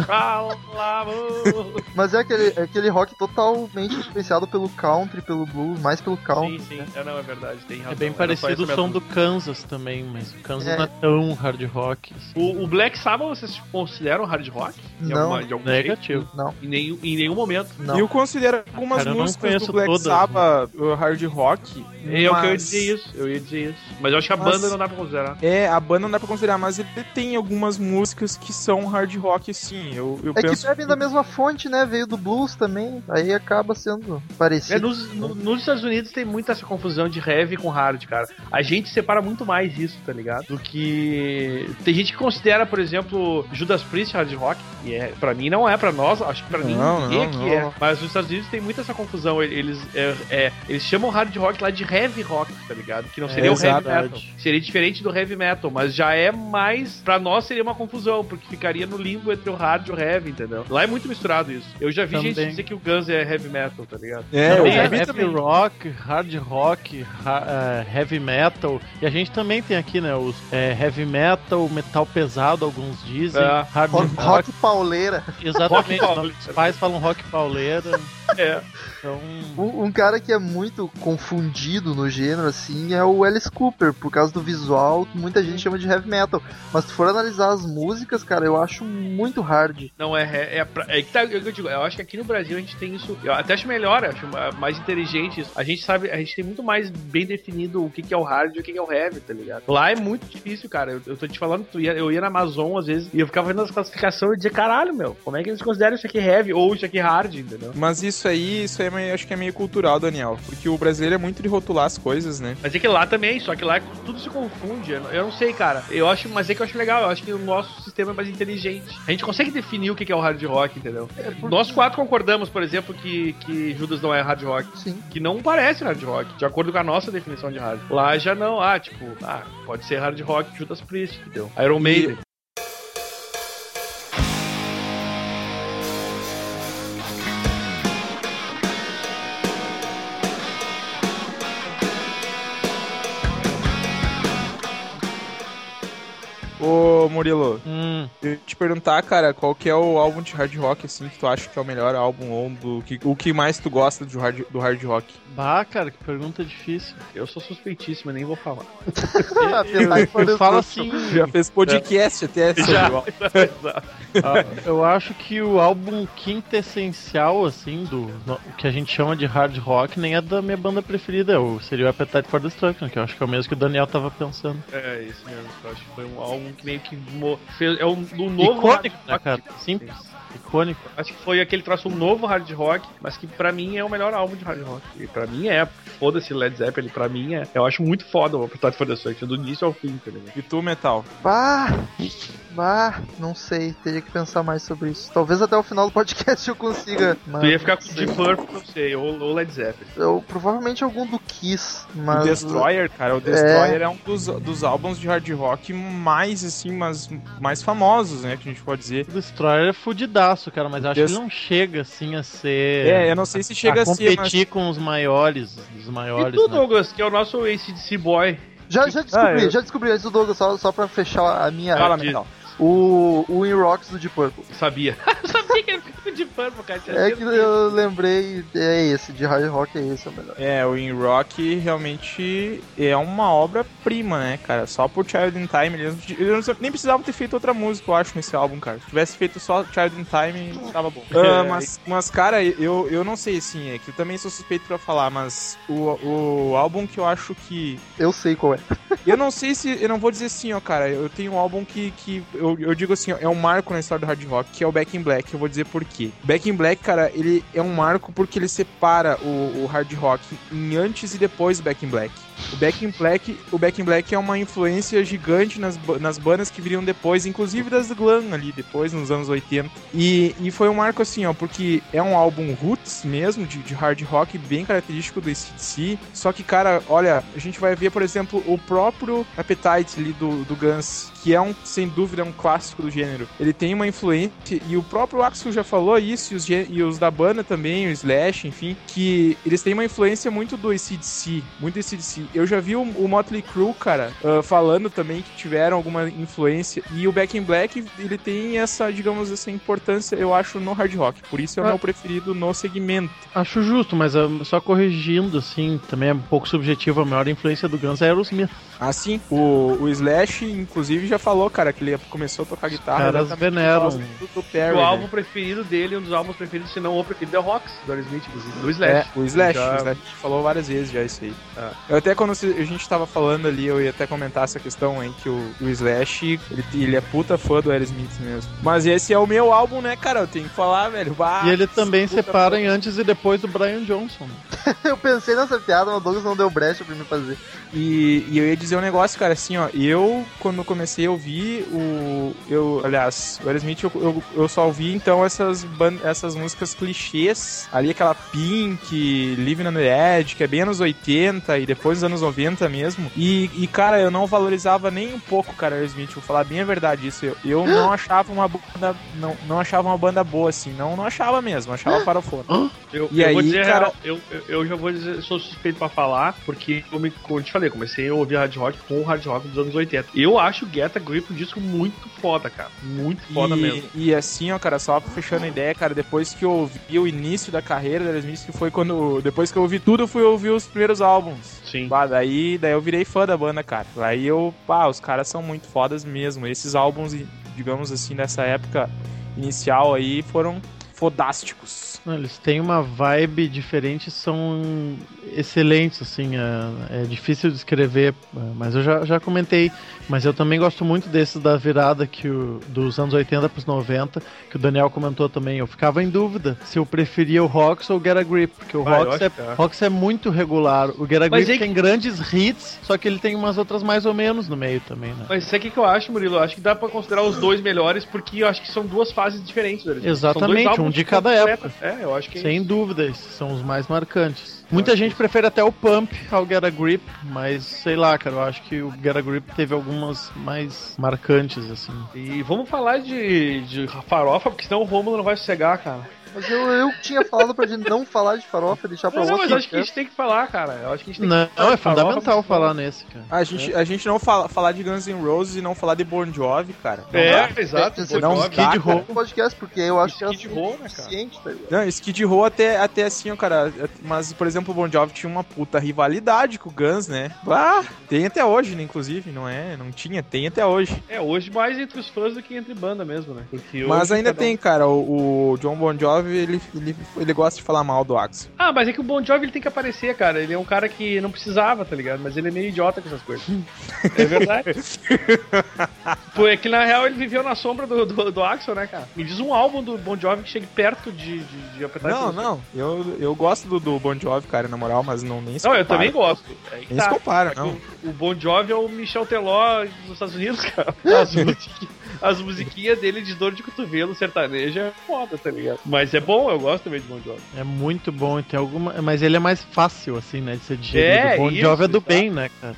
amor. Mas é aquele, é aquele rock totalmente influenciado pelo country, pelo blues, mais pelo country. Sim, sim. É, não, é verdade, tem razão. É bem parecido o som do. Kansas também, mas o Kansas É. não é tão hard rock. assim. O, o Black Sabbath vocês consideram hard rock? De Não. alguma- de algum jeito? Negativo. Não, Em nenhum, em nenhum momento. não. E eu considero algumas Cara, músicas do Black todas, Sabbath uh, hard rock. É o que eu ia mas- dizer isso, eu ia dizer isso. Mas eu acho que a Mas- banda não dá pra considerar. É, a banda não dá pra considerar, mas ele tem algumas músicas que são hard rock, sim. Eu, eu É que penso. bebem da mesma fonte, né? Veio do blues também. Aí acaba sendo É, parecido. nos, no- nos Estados Unidos tem muita essa confusão de heavy com hard, cara. A gente separa muito mais isso, tá ligado? Do que. Tem gente que considera, por exemplo, Judas Priest hard rock. E é, pra mim não é, pra nós, acho que pra mim Não, ninguém não, aqui não. é. Mas nos Estados Unidos tem muita essa confusão. Eles, é, é, eles chamam hard rock lá de heavy rock, tá ligado? Que não seria É, o heavy metal. Seria diferente do heavy metal, mas já é mais. Pra nós seria uma confusão, porque ficaria no limbo entre o hard e o heavy, entendeu? Lá é muito misturado isso. Eu já vi gente Também. dizer que o Guns é heavy metal, tá ligado? É, Também já é vi heavy também. rock, hard rock, ha- heavy metal. E a gente também tem aqui, né? Os heavy metal, metal pesado, alguns dizem. É. Hard Rock, rock. rock pauleira. Exatamente. Rock nossos pais falam rock pauleira. É. Então. Um, um cara que é muito confundido no gênero, assim, é o Alice Cooper, por causa do visual, muita gente chama de heavy metal. Mas se for analisar as músicas, cara, eu acho muito hard. Não, é. É, é, é que tá, é o que eu digo, eu acho que aqui no Brasil a gente tem isso. Eu até acho melhor, eu acho ma- mais inteligente isso. A gente sabe, a gente tem muito mais bem definido o que, que é o hard e o que, que é o heavy, tá ligado? Lá é muito difícil, cara. Eu, eu tô te falando, tu ia- eu ia na Amazon às vezes e eu ficava vendo as classificações e dizia, caralho, meu, como é que eles consideram isso aqui heavy ou isso aqui hard, entendeu? Mas isso aí, isso aí é meio- acho que é meio cultural, Daniel. Porque o brasileiro é muito de rotular as coisas, né? Mas é que lá também, só que lá tudo se confunde. Eu não, sei, cara. Eu acho, mas é que eu acho legal. Eu acho que o nosso sistema é mais inteligente. A gente consegue definir o que é o hard rock, entendeu? Nós quatro concordamos, por exemplo, que, que Judas não é hard rock. Sim. Que não parece hard rock, de acordo com a nossa definição de hard. Lá já não, ah, tipo, ah, pode ser hard rock Judas Priest, entendeu? Iron Maiden. Ô, Murilo, Hum, eu ia te perguntar, cara, qual que é o álbum de hard rock, assim, que tu acha que é o melhor álbum, ou do, que, o que mais tu gosta do hard, do hard rock? bah, cara, que pergunta difícil. Eu sou suspeitíssimo, eu nem vou falar. De Eu for- falo assim. Já fez podcast até sobre Já. o álbum. Exato. Ah, eu acho que o álbum quintessencial, assim, do no- que a gente chama de hard rock, nem é da minha banda preferida. é o- seria o Appetite for Destruction, que eu acho que é o mesmo que o Daniel tava pensando. É, isso mesmo. Eu acho que foi um álbum que meio que fez, é um, um novo Icônico, hard né, cara? Simples. Icônico. Acho que foi aquele traço um novo hard rock, mas que pra mim é o melhor álbum de hard rock. E pra mim é, foda-se Led Zeppelin, pra mim é. Eu acho muito foda o Appetite for Destruction, do início ao fim, tá ligado? E tu, Metal? Bah, bah, não sei, teria que pensar mais sobre isso. Talvez até o final do podcast eu consiga. Mas Tu ia ficar não com sei. Deep Purple, não sei, ou, ou Led Zeppelin. Eu, provavelmente algum do Kiss, mas. O Destroyer, cara, o Destroyer é, um dos, dos álbuns de hard rock mais, assim, mas mais famosos, né, que a gente pode dizer. O Destroyer é fudidaço, cara, mas eu acho Des- que ele não chega, assim, a ser... É, eu não sei se chega a a ser, mas... competir com os maiores, dos E maiores, tu, né? Douglas, que é o nosso ACDC boy. Já, já descobri, Ah, eu- já descobri antes do Douglas, só, só pra fechar a minha. Fala, Metal. O, o In Rocks do Deep Purple. Sabia. sabia que ficou com Deep Purple, cara. É que eu lembrei, é esse, de hard rock é esse, é o melhor. É, o In Rock realmente é uma obra-prima, né, cara? Só por Child in Time, eles, eles nem precisavam ter feito outra música, eu acho, nesse álbum, cara. Se tivesse feito só Child in Time, tava bom. Ah, mas, mas, cara, eu, eu não sei, assim, é que eu também sou suspeito pra falar, mas o, o álbum que eu acho que Eu sei qual é. Eu não sei se. Eu não vou dizer assim, ó, cara. Eu tenho um álbum que, que eu, eu digo assim, ó, é um marco na história do hard rock, que é o Back in Black. Eu vou dizer por quê. Back in Black, cara, ele é um marco porque ele separa o, o hard rock em antes e depois Back in Black. O Back in Black, o Back in Black é uma influência gigante nas, nas bandas que viriam depois, inclusive das Glam ali, depois, nos anos 80. E, e foi um marco assim, ó, porque é um álbum roots mesmo, de, de hard rock, bem característico do ACDC. Só que, cara, olha, a gente vai ver, por exemplo, o próprio Appetite ali do, do Guns, que é um, sem dúvida, um clássico do gênero. Ele tem uma influência, e o próprio Axel já falou isso, e os, e os da banda também, o Slash, enfim, que eles têm uma influência muito do ACDC, muito ACDC. Eu já vi o, o Motley Crue, cara, uh, falando também que tiveram alguma influência, e o Back in Black, ele tem essa, digamos, essa importância, eu acho, no hard rock. Por isso é o Ah. meu preferido no segmento. Acho justo, mas ah, só corrigindo, assim, também é um pouco subjetivo. A maior influência do Guns é Aerosmith. Assim, o, o Slash, inclusive, já falou, cara, que ele começou a tocar guitarra. caras exatamente por veneram. do, do Perry, o né? álbum preferido dele, um dos álbuns preferidos, se não o preferido, é o Rocks, do Aerosmith, inclusive, do Slash. É, o Slash, Já- o Slash falou várias vezes já isso aí. Ah. Eu até quando a gente tava falando ali, eu ia até comentar essa questão aí, que o, o Slash, ele, ele é puta fã do Aerosmith mesmo. Mas esse é o meu álbum, né, cara? Eu tenho que falar, velho. Bah, E ele também separa fã. em antes e depois do Brian Johnson. Eu pensei nessa piada, mas o Douglas não deu brecha pra me fazer. E, e eu ia dizer um negócio, cara, assim, ó. Eu, quando comecei a ouvir o. Eu, aliás, o Aerosmith, eu, eu, eu só ouvi então essas, essas músicas clichês. Ali aquela Pink, Living on the Edge, que é bem anos 80 e depois dos anos 90 mesmo. E, e, cara, eu não valorizava nem um pouco, cara, Aerosmith. Vou falar bem a verdade isso. Eu, eu não achava uma banda. Não, não achava uma banda boa, assim. Não, não achava mesmo, achava farofona. Eu, E eu aí, vou dizer, cara- eu, eu, eu já vou dizer, sou suspeito pra falar, porque, como, como eu te falei, comecei a ouvir hard rock com o hard rock dos anos 80. Eu acho o Get a Grip um disco muito foda, cara. Muito foda e, mesmo. E assim, ó, cara, só fechando a ideia, cara, depois que eu ouvi o início da carreira da Aerosmith, que foi quando. Depois que eu ouvi tudo, eu fui ouvir os primeiros álbuns. Sim. Bah, daí, daí eu virei fã da banda, cara. Aí eu, pá, os caras são muito fodas mesmo. Esses álbuns, digamos assim, dessa época inicial aí, foram fodásticos. Não, Eles têm uma vibe diferente, são excelentes, assim, é, é difícil de escrever, é, mas eu já, já comentei, mas eu também gosto muito desses da virada que o, dos anos 80 para os 90, que o Daniel comentou também, eu ficava em dúvida se eu preferia o Rox ou o Get a Grip, porque o Rox, é, que é. Rox é muito regular, o Get a Mas Grip aí- tem grandes hits, só que ele tem umas outras mais ou menos no meio também, né? Mas sabe o que que eu acho, Murilo? Eu acho que dá pra considerar os dois melhores, porque eu acho que são duas fases diferentes. Exatamente, um de cada completos. É, eu acho que Sem dúvida, esses são os mais marcantes. Muita gente prefere até o Pump ao Get a Grip, mas sei lá, cara, eu acho que o Get a Grip teve algumas mais marcantes, assim. E vamos falar de, de farofa, porque senão o Romulo não vai sossegar, cara. Mas eu, eu tinha falado pra gente não falar de farofa, deixar pra Não, não, outro. mas eu acho que a gente tem que falar, cara. Eu acho que a gente tem Não, que falar é de farofa, fundamental mas- falar nesse, cara. A gente, a gente não fala, falar de Guns N' Roses e não falar de Bon Jovi, cara. Não É, dá. exato. Você não dá, Jovi. cara. Skid Row. podcast, porque eu acho que é Skid Row, né, cara? tá? Não, Skid Row até, até assim, ó, cara. Mas, por exemplo, o Bon Jovi tinha uma puta rivalidade com o Guns, né? Ah, tem até hoje, né, inclusive, não é? Não tinha, tem até hoje. É, hoje mais entre os fãs do que entre banda mesmo, né? Porque Mas ainda cada um- tem, cara, o, o John Bon Jovi, ele, ele, ele gosta de falar mal do Axel. Ah, mas é que o Bon Jovi ele tem que aparecer, cara. Ele é um cara que não precisava, tá ligado? Mas ele é meio idiota com essas coisas. é verdade. Pô, é que na real ele viveu na sombra do, do, do Axel, né, cara? Me diz um álbum do Bon Jovi que chegue perto de, de, de apertar Não, não, eu, eu gosto do, do Bon Jovi, cara, na moral, mas não nem se Não, eu compara. também gosto. É Nem se tá. compara, Só que não. O, o Bon Jovi é o Michel Teló dos Estados Unidos, cara. As, musiqui- as musiquinhas dele de dor de cotovelo sertaneja é foda, tá ligado? Mas é bom, eu gosto também de Bon Jovi. É muito bom tem alguma. Mas ele é mais fácil, assim, né, de ser digerido. É, Bon isso, Jovi é do exato. bem, né, cara?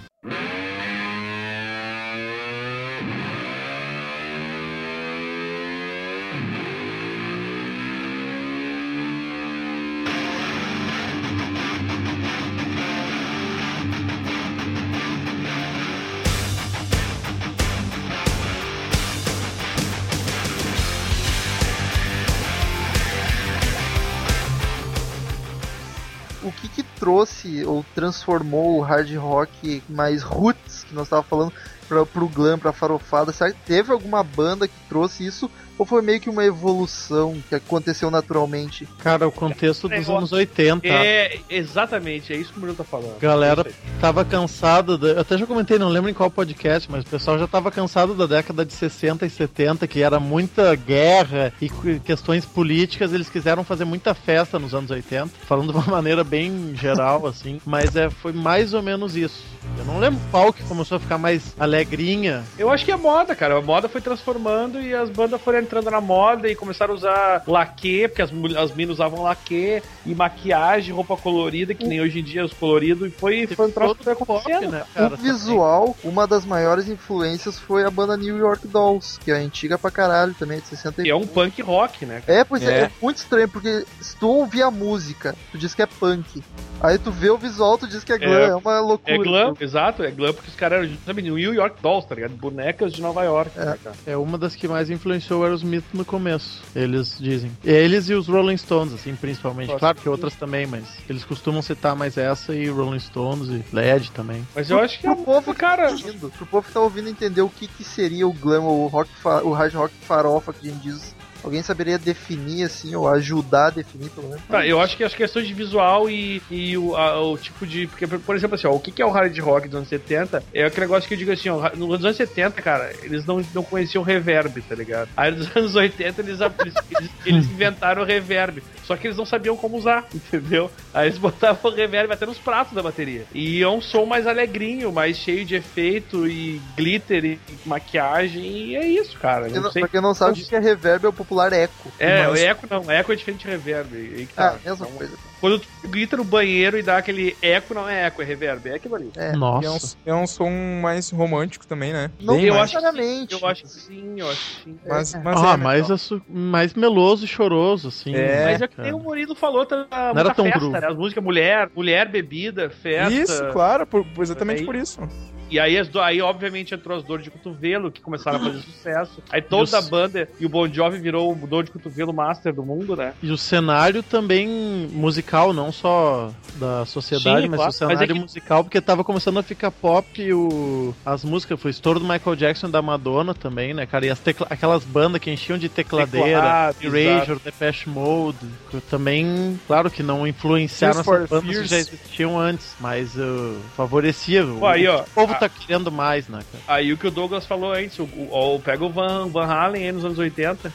Trouxe ou transformou o hard rock mais roots, que nós tava falando, pra, pro glam, pra farofada? Será que teve alguma banda que trouxe isso ou foi meio que uma evolução que aconteceu naturalmente? Cara, o contexto dos anos 80. É, exatamente, é isso que o Bruno tá falando. Galera tava cansado, da- eu até já comentei, não lembro em qual podcast, mas o pessoal já tava cansado da década de 60 e 70, que era muita guerra e questões políticas, eles quiseram fazer muita festa nos anos 80, falando de uma maneira bem geral, assim, mas é, foi mais ou menos isso. Eu não lembro qual que começou a ficar mais alegrinha. Eu acho que é moda, cara. A moda foi transformando e as bandas foram entrando na moda e começaram a usar laque, porque as, as minas usavam laque e maquiagem, roupa colorida, que nem hoje em dia os coloridos, e foi, foi um troço que foi acontecendo. né, o visual, uma das maiores influências foi a banda New York Dolls, que é antiga pra caralho também, de 60 E é um punk rock, né? É, pois é. É. é muito estranho, porque se tu ouvir a música, tu diz que é punk. Aí tu vê o visual, tu diz que é glam, é, É. uma loucura. É glam, exato, é glam porque os caras eram, sabe, New York Dolls, tá ligado? Bonecas de Nova York, É. né, cara? É uma das que mais influenciou o Aerosmith no começo, eles dizem. Eles e os Rolling Stones, assim, principalmente. Nossa. Claro que outras também, mas eles costumam citar mais essa e Rolling Stones e Led também. Mas eu acho que é Pro povo cara. pro povo que tá ouvindo entender o que, que seria o glam, ou o, rock o hard rock farofa que a gente diz. Alguém saberia definir, assim, ou ajudar a definir, pelo menos? Tá, eu acho que as questões de visual e, e o, a- o tipo de. Porque, por exemplo, assim, ó, o que é o hard rock dos anos 70 é aquele negócio que eu digo assim, ó, nos anos 70, cara, eles não, não conheciam reverb, tá ligado? Aí nos anos 80 eles, eles, eles, inventaram o reverb. Só que eles não sabiam como usar, entendeu? Aí eles botavam o reverb até nos pratos da bateria. E é um som mais alegrinho, mais cheio de efeito e glitter e maquiagem. E é isso, cara. Pra quem Não pra quem não sabe, o que é reverb é o popular eco. É, Mas- o eco não, eco é diferente de reverb. Aí que Ah, tá. mesma Então, coisa. quando tu grita no banheiro e dá aquele eco, não é eco, é reverb, é aquilo ali. É. E é, um, Nossa. é um som mais romântico também, né? Não Bem eu mais. acho necessariamente. Eu acho que sim, eu acho que sim. Mas, É. mas ah, é mais, metal. assu- mais meloso e choroso, assim. É, Mas é que nem o Murilo falou, tá era muita tão festa, cru. né? As músicas mulher, mulher, bebida, festa. Isso, claro, por- por- exatamente Aí- por isso. E aí, as do- aí, obviamente, entrou as dores de cotovelo, que começaram a fazer sucesso. Aí toda a banda e o Bon Jovi virou o dor de cotovelo master do mundo, né? E o cenário também musical, não só da sociedade, Sim, mas claro. o cenário Mas é que- musical, porque tava começando a ficar pop o... as músicas, foi o estouro do Michael Jackson e da Madonna também, né, cara? E as tecla... aquelas bandas que enchiam de tecladeira, Teclado, Erasure, Depeche Mode, que também, claro que não influenciaram essas bandas que já existiam antes, mas uh, favorecia. O, Pô, aí, ó, o povo tá querendo mais, né, cara? Aí o que o Douglas falou antes, o, o, o- pega o Van, Van Halen aí nos anos 80.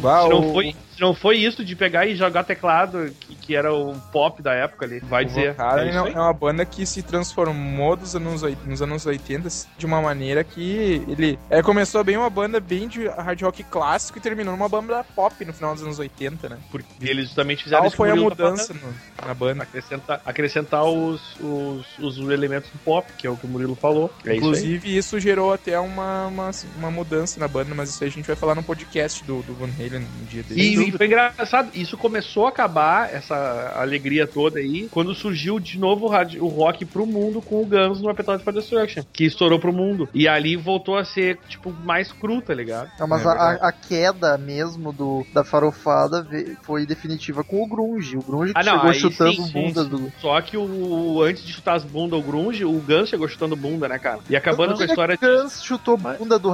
Bah, Se não, foi, não foi isso de pegar e jogar teclado, que, que era o pop da época ali, vai O dizer. Halen é isso aí. é uma banda que se transformou dos anos, oit- nos anos 80 de uma maneira que ele é, começou bem uma banda bem de hard rock clássico e terminou numa banda pop no final dos anos 80, né? Porque eles justamente fizeram Qual isso foi a mudança no- na banda? Acrescentar, acrescentar os, os, os elementos do pop, que é o que o Murilo falou. É isso. Inclusive, isso, gerou até uma, uma, uma mudança na banda, mas isso aí a gente vai falar no podcast do, do Van Halen no dia dele. E, e foi engraçado, isso começou a acabar, essa alegria toda aí, quando surgiu de novo o, o rock pro mundo com o Guns no Appetite for Destruction, que estourou pro mundo. E ali voltou a ser, tipo, mais cru, tá ligado? Não, mas É a, a queda mesmo do, da farofada foi definitiva com o Grunge. O Grunge que Ah, não, chegou chutando sim, bundas sim. do. Só que o antes de chutar as bundas o grunge, o Guns chegou chutando bunda, né, cara? E acabando com a história O Guns chutou bunda do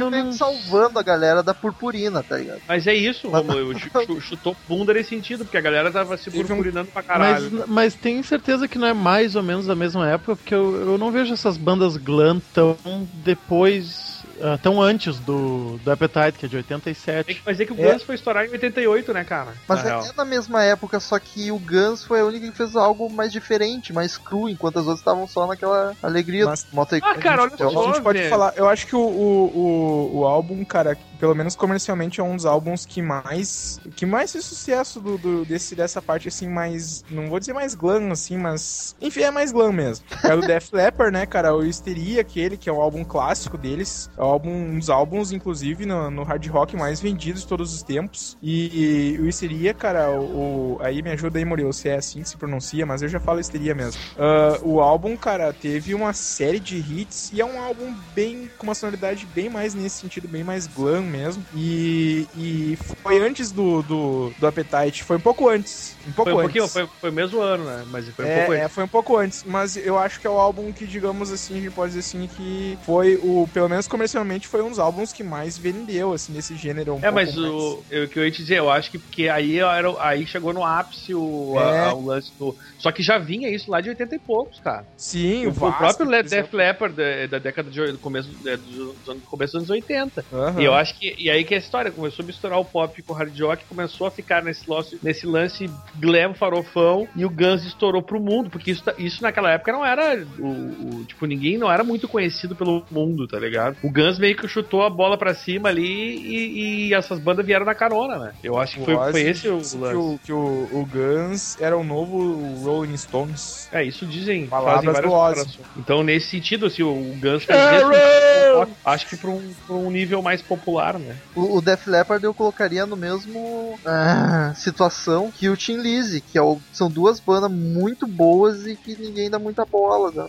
eu meio não- salvando a galera da purpurina, tá ligado? Mas é isso, Romulo, chu- chu- chutou bunda nesse sentido, porque a galera tava se Teve purpurinando pra caralho. Mas, mas tem certeza que não é mais ou menos da mesma época, porque eu, eu não vejo essas bandas glam tão depois, ah, tão antes do, do Appetite, que é de Tem 87. que fazer que o É. Guns foi estourar em 88, né, cara? Mas Na é, é na mesma época, só que o Guns foi a única que fez algo mais diferente, mais cru, enquanto as outras estavam só naquela alegria Mas- Ah, cara, olha só. A gente pode falar, eu acho que o, o, o, o álbum, cara, pelo menos comercialmente, é um dos álbuns que mais que mais fez sucesso do, do- desse, dessa parte, assim, mais, não vou dizer mais glam, assim, mas, enfim, é mais glam mesmo. É o Def Leppard, né, cara, o Histeria, aquele, que é um álbum clássico deles, é o álbum, um dos álbuns, inclusive, no, no hard rock mais vendidos de todos os tempos, e, o Histeria, cara, o, o- aí me ajuda aí, Murilo, se é assim que se pronuncia, mas eu já falo Histeria mesmo. Ah, o álbum, cara, teve uma série de hits e é um álbum bem com uma sonoridade bem mais nesse sentido, bem mais glam, mesmo. E, e foi antes do, do, do Appetite, foi um pouco antes. Um pouco Foi um antes. foi, foi o mesmo ano, né? Mas foi um é, pouco é, antes. foi um pouco antes, mas eu acho que é o álbum que, digamos assim, a gente pode dizer assim, que foi o, pelo menos comercialmente, foi um dos álbuns que mais vendeu, assim, nesse gênero. Um É, mas o, eu, o que eu ia te dizer, eu acho que porque aí, era, aí chegou no ápice o, É. a- o lance do. Só que já vinha isso lá de 80 e poucos, cara. Sim, O, o, Vasco, próprio por Le- exemplo. Def Leppard da, da década de do começo, é, dos anos- começo dos anos 80. Aham. E eu acho que. E aí que é a história, começou a misturar o pop com o hard rock, começou a ficar nesse lance, nesse lance glam farofão e o Guns estourou pro mundo, porque isso, tá- isso naquela época não era. O, o- tipo, ninguém não era muito conhecido pelo mundo, tá ligado? O Guns meio que chutou a bola pra cima ali e, e essas bandas vieram na carona, né? Eu acho que foi, foi esse o lance. que, o, que o, o Guns era o novo Rolling Stones. É, isso dizem, Palavras do Ozzy. Então, nesse sentido, assim, o Guns fez esse- acho que pra um, pra um nível mais popular, né? O, o Def Leppard eu colocaria no mesmo ah, situação que o Tim Lizzy, que é o- são duas bandas muito boas e que ninguém dá muita bola. Né?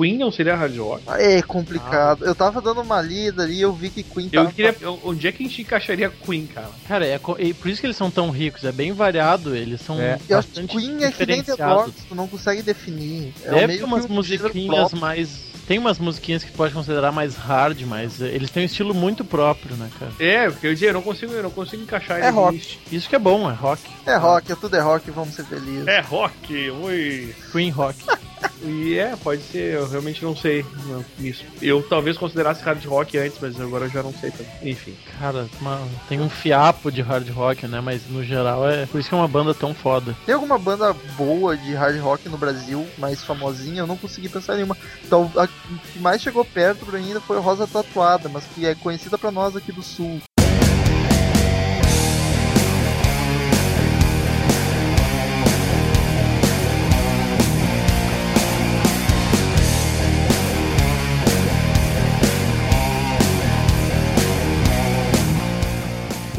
Queen não seria hard rock? É complicado. Eu tava dando uma lida ali e eu vi que Queen Eu tava. queria. eu- Onde é que a gente encaixaria Queen, cara? Cara, é, co- e por isso que eles são tão ricos, é bem variado, eles são É. Eu acho que bastante Queen é que nem The diferenciados. Doors, tu não consegue definir. É Deve meio ter umas um musiquinhas mais. Tem umas musiquinhas que pode considerar mais hard, mas eh, eles têm um estilo muito próprio, né, cara? É, porque eu dizia, eu não consigo, eu não consigo encaixar É rock. nisso. Isso que é bom, é rock. É rock, é tudo é rock, vamos ser felizes. É rock, ui. Queen rock. E é, pode ser, eu realmente não sei não, isso. Eu talvez considerasse hard rock antes, mas agora eu já não sei também. Enfim. Cara, uma- tem um fiapo de hard rock, né? Mas no geral é. Por isso que é uma banda tão foda. Tem alguma banda boa de hard rock no Brasil, mais famosinha? Eu não consegui pensar em nenhuma. Então, a que mais chegou perto pra mim ainda foi Rosa Tatuada, mas que é conhecida pra nós aqui do sul.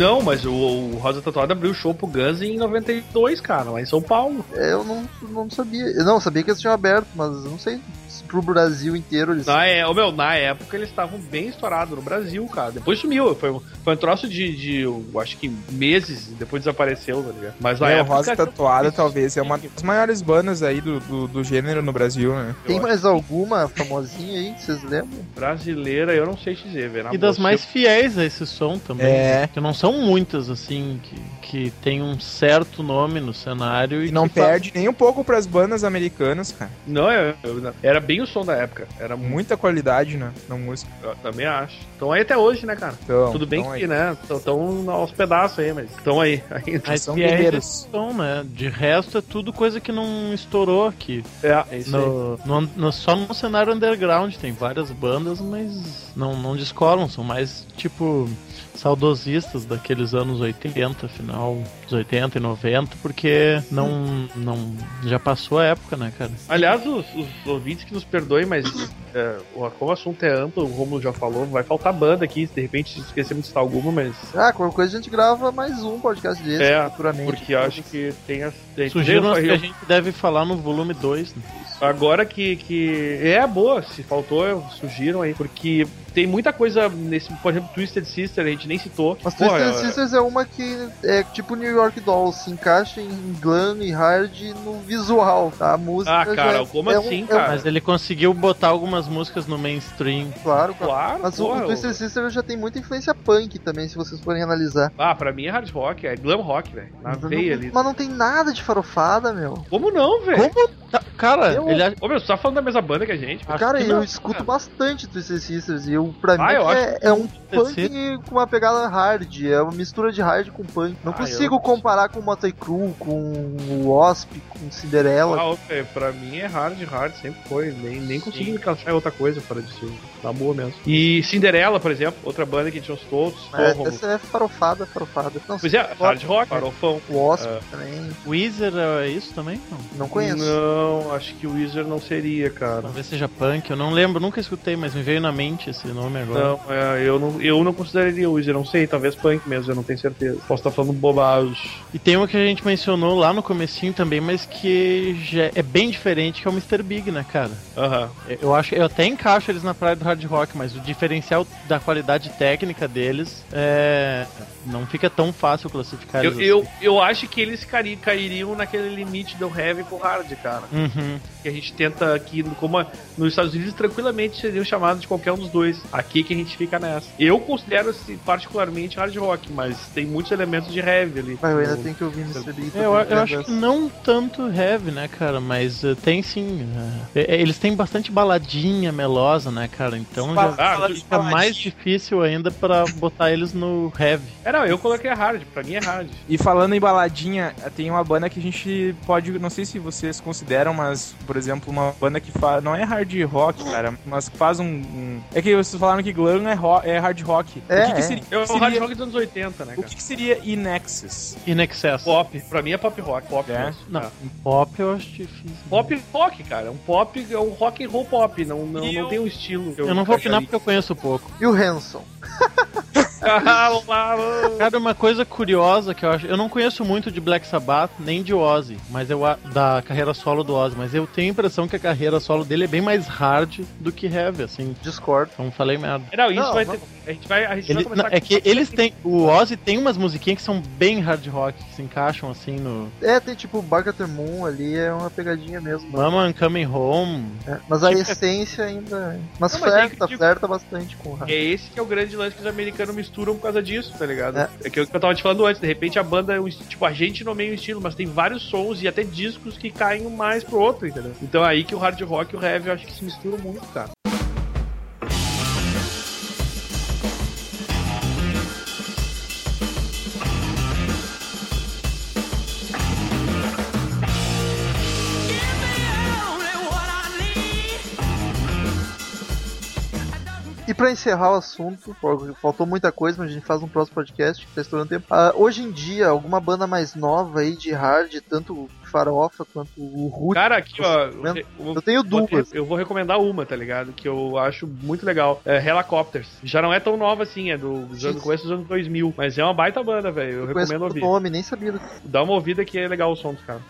Não, mas o, o Rosa Tatuada abriu o show pro Guns em 92, cara, lá em São Paulo. É, Eu não, não sabia. Eu não sabia que eles tinham aberto, mas eu não sei se pro Brasil inteiro eles. Na, é, ô, meu, na época eles estavam bem estourados no Brasil, cara. Depois sumiu. Foi, um- foi um troço de, de, eu acho que meses, depois desapareceu, tá ligado? Mas na É, o época. Rosa Tatuada talvez é uma das maiores bandas aí do, do, do gênero no Brasil, né? Tem eu mais alguma famosinha aí? Vocês lembram? Brasileira, eu não sei te dizer, velho. E das mais fiéis a esse som também. É. Que não são muitas, assim, que, que tem um certo nome no cenário e, E não que faz- perde nem um pouco pras bandas americanas, cara. Não, eu- eu- era bem o som da época. Era. Muita qualidade na, na música. Eu também acho. Estão aí até hoje, né, cara? Então, Tudo bem então que, aí. né? Estão aos pedaços aí, mas estão aí. ainda. São guerreiros. são, né? De resto é tudo coisa que não estourou aqui. É, é isso aí. No, no- no- só no cenário underground tem várias bandas, mas não, não descolam, são mais tipo saudosistas daqueles anos 80, final dos 80 e 90, porque não, não já passou a época, né, cara? Aliás, os, os ouvintes que nos perdoem, mas é, o- como o assunto é amplo, o Romulo já falou, vai faltar banda aqui, se de repente esquecemos de citar alguma, mas. Ah, qualquer coisa a gente grava mais um podcast desse É, futuramente. Porque eu acho que tem as. Eu- as que eu- a gente deve falar no volume 2. Né? Agora que, que. É boa, se faltou, eu- sugiram aí, porque tem muita coisa nesse, por exemplo, Twisted Sister, a gente nem citou. Mas Porra, Twisted é- Sisters é uma que é tipo New York Dolls, se encaixa em glam e hard no visual, tá? A música. Ah, cara, como é assim, um, cara? É Mas ele conseguiu botar algumas músicas no mainstream. claro, claro. Claro, Mas o- porra, o Twisted Sister já tem muita influência punk também, se vocês forem analisar. Ah, pra mim é hard rock, é glam rock, velho. Na Mas veia não, ali. mas não tem nada de farofada, meu. Como não, velho? Tá, cara, Eu- ele Ô meu, você tá falando da mesma banda que a gente? Cara, eu não, escuto cara. bastante Twisted Sisters e eu, pra Ah, mim eu é, é um punk com uma pegada hard, é uma mistura de hard com punk. Não Ah, consigo eu- comparar com o Motley Crue, com o Wasp, com Cinderella. Ah, pra mim é hard, hard, sempre foi. Nem, nem consigo encaixar outra coisa fora disso. Na boa mesmo. E Cinderela, por exemplo, outra banda que a gente nos todos. É, essa é farofada, farofada. Não, Pois é, hard rock, farofão. o Wasp Ah. também, Weezer é isso também? Não. não conheço. Não, acho que o Weezer não seria, cara. Talvez seja punk, eu não lembro, nunca escutei, mas me veio na mente esse nome agora. Não, é, eu não, eu não consideraria o Weezer, não sei, talvez punk mesmo, eu não tenho certeza. Posso estar falando bobagem. E tem uma que a gente mencionou lá no comecinho também, mas que já é bem diferente, que é o Mr. Big, né, cara? Aham. Eu acho, eu até encaixo eles na praia do hard rock, mas o diferencial da qualidade técnica deles é não fica tão fácil classificar Eu, eles. eu, eu acho que eles cari- naquele limite do heavy pro hard, cara. assim. Uhum. Que a gente tenta aqui, como a- nos Estados Unidos, tranquilamente seriam chamados de qualquer um dos dois. Aqui que a gente fica nessa. Eu considero esse particularmente hard rock, mas tem muitos elementos de heavy ali. Mas eu ainda No- tenho que ouvir Mr. Pra É, eu, eu acho que não tanto heavy, né, cara? Mas eh, tem sim. eh, eles têm bastante baladinha melosa, né, cara? Então já Ah, fica mais difícil ainda pra botar eles no heavy. É, não, eu coloquei a hard, pra mim é hard. E falando em baladinha, tem uma banda que a gente pode. Não sei se vocês consideram, mas, por exemplo, uma banda que faz. Não é hard rock, cara, mas que faz um. um- É que vocês falaram que Glam é, ro- é hard rock. É, o que, que é. seria, Eu seria- hard rock dos anos 80, né, o cara? que, que seria Inexus? In Excess. Pop, pra mim é pop rock. Pop, É? mesmo. Não, É. pop eu acho difícil. Pop rock, cara. Um pop é um rock and roll pop. Não, não, E não eu- tem um estilo. que Eu não vou opinar porque eu conheço pouco. E o Hanson? Cara, uma coisa curiosa que eu acho. Eu não conheço muito de Black Sabbath nem de Ozzy, mas eu a- da carreira solo do Ozzy, mas eu tenho a impressão que a carreira solo dele é bem mais hard do que heavy, assim. Discord. Então falei merda. Não, isso Não, vai não. ter. A gente vai, a gente Ele- vai começar não, é que eles têm. O Ozzy tem umas musiquinhas que são bem hard rock, que se encaixam assim no. É, tem tipo o Barker Moon ali, é uma pegadinha mesmo. Mama I'm Coming Home. É, mas a Tipo- essência ainda. Mas Não, mas é flerta, tipo- flerta bastante com o rap. É esse que é o grande lance que os americanos misturam por causa disso, tá ligado? É. É, que o que eu tava te falando antes, de repente a banda é um, tipo, a gente nomeia um estilo, mas tem vários sons e até discos que caem um mais pro outro, entendeu? Então é aí que o hard rock e o heavy eu acho que se misturam muito, cara. Pra encerrar o assunto, faltou muita coisa, mas a gente faz um próximo podcast que tá estourando tempo. Ah, hoje em dia, alguma banda mais nova aí de hard, tanto farofa quanto o Rude. Cara, aqui, ó. Eu- Eu tenho vou- duas. Eu vou recomendar uma, tá ligado? Que eu acho muito legal. É Helicopters. Já não é tão nova assim, é do Sim. começo dos anos 2000. Mas é uma baita banda, velho. Eu, Eu recomendo ouvir. nome, nem sabia do Dá uma ouvida que é legal o som dos caras.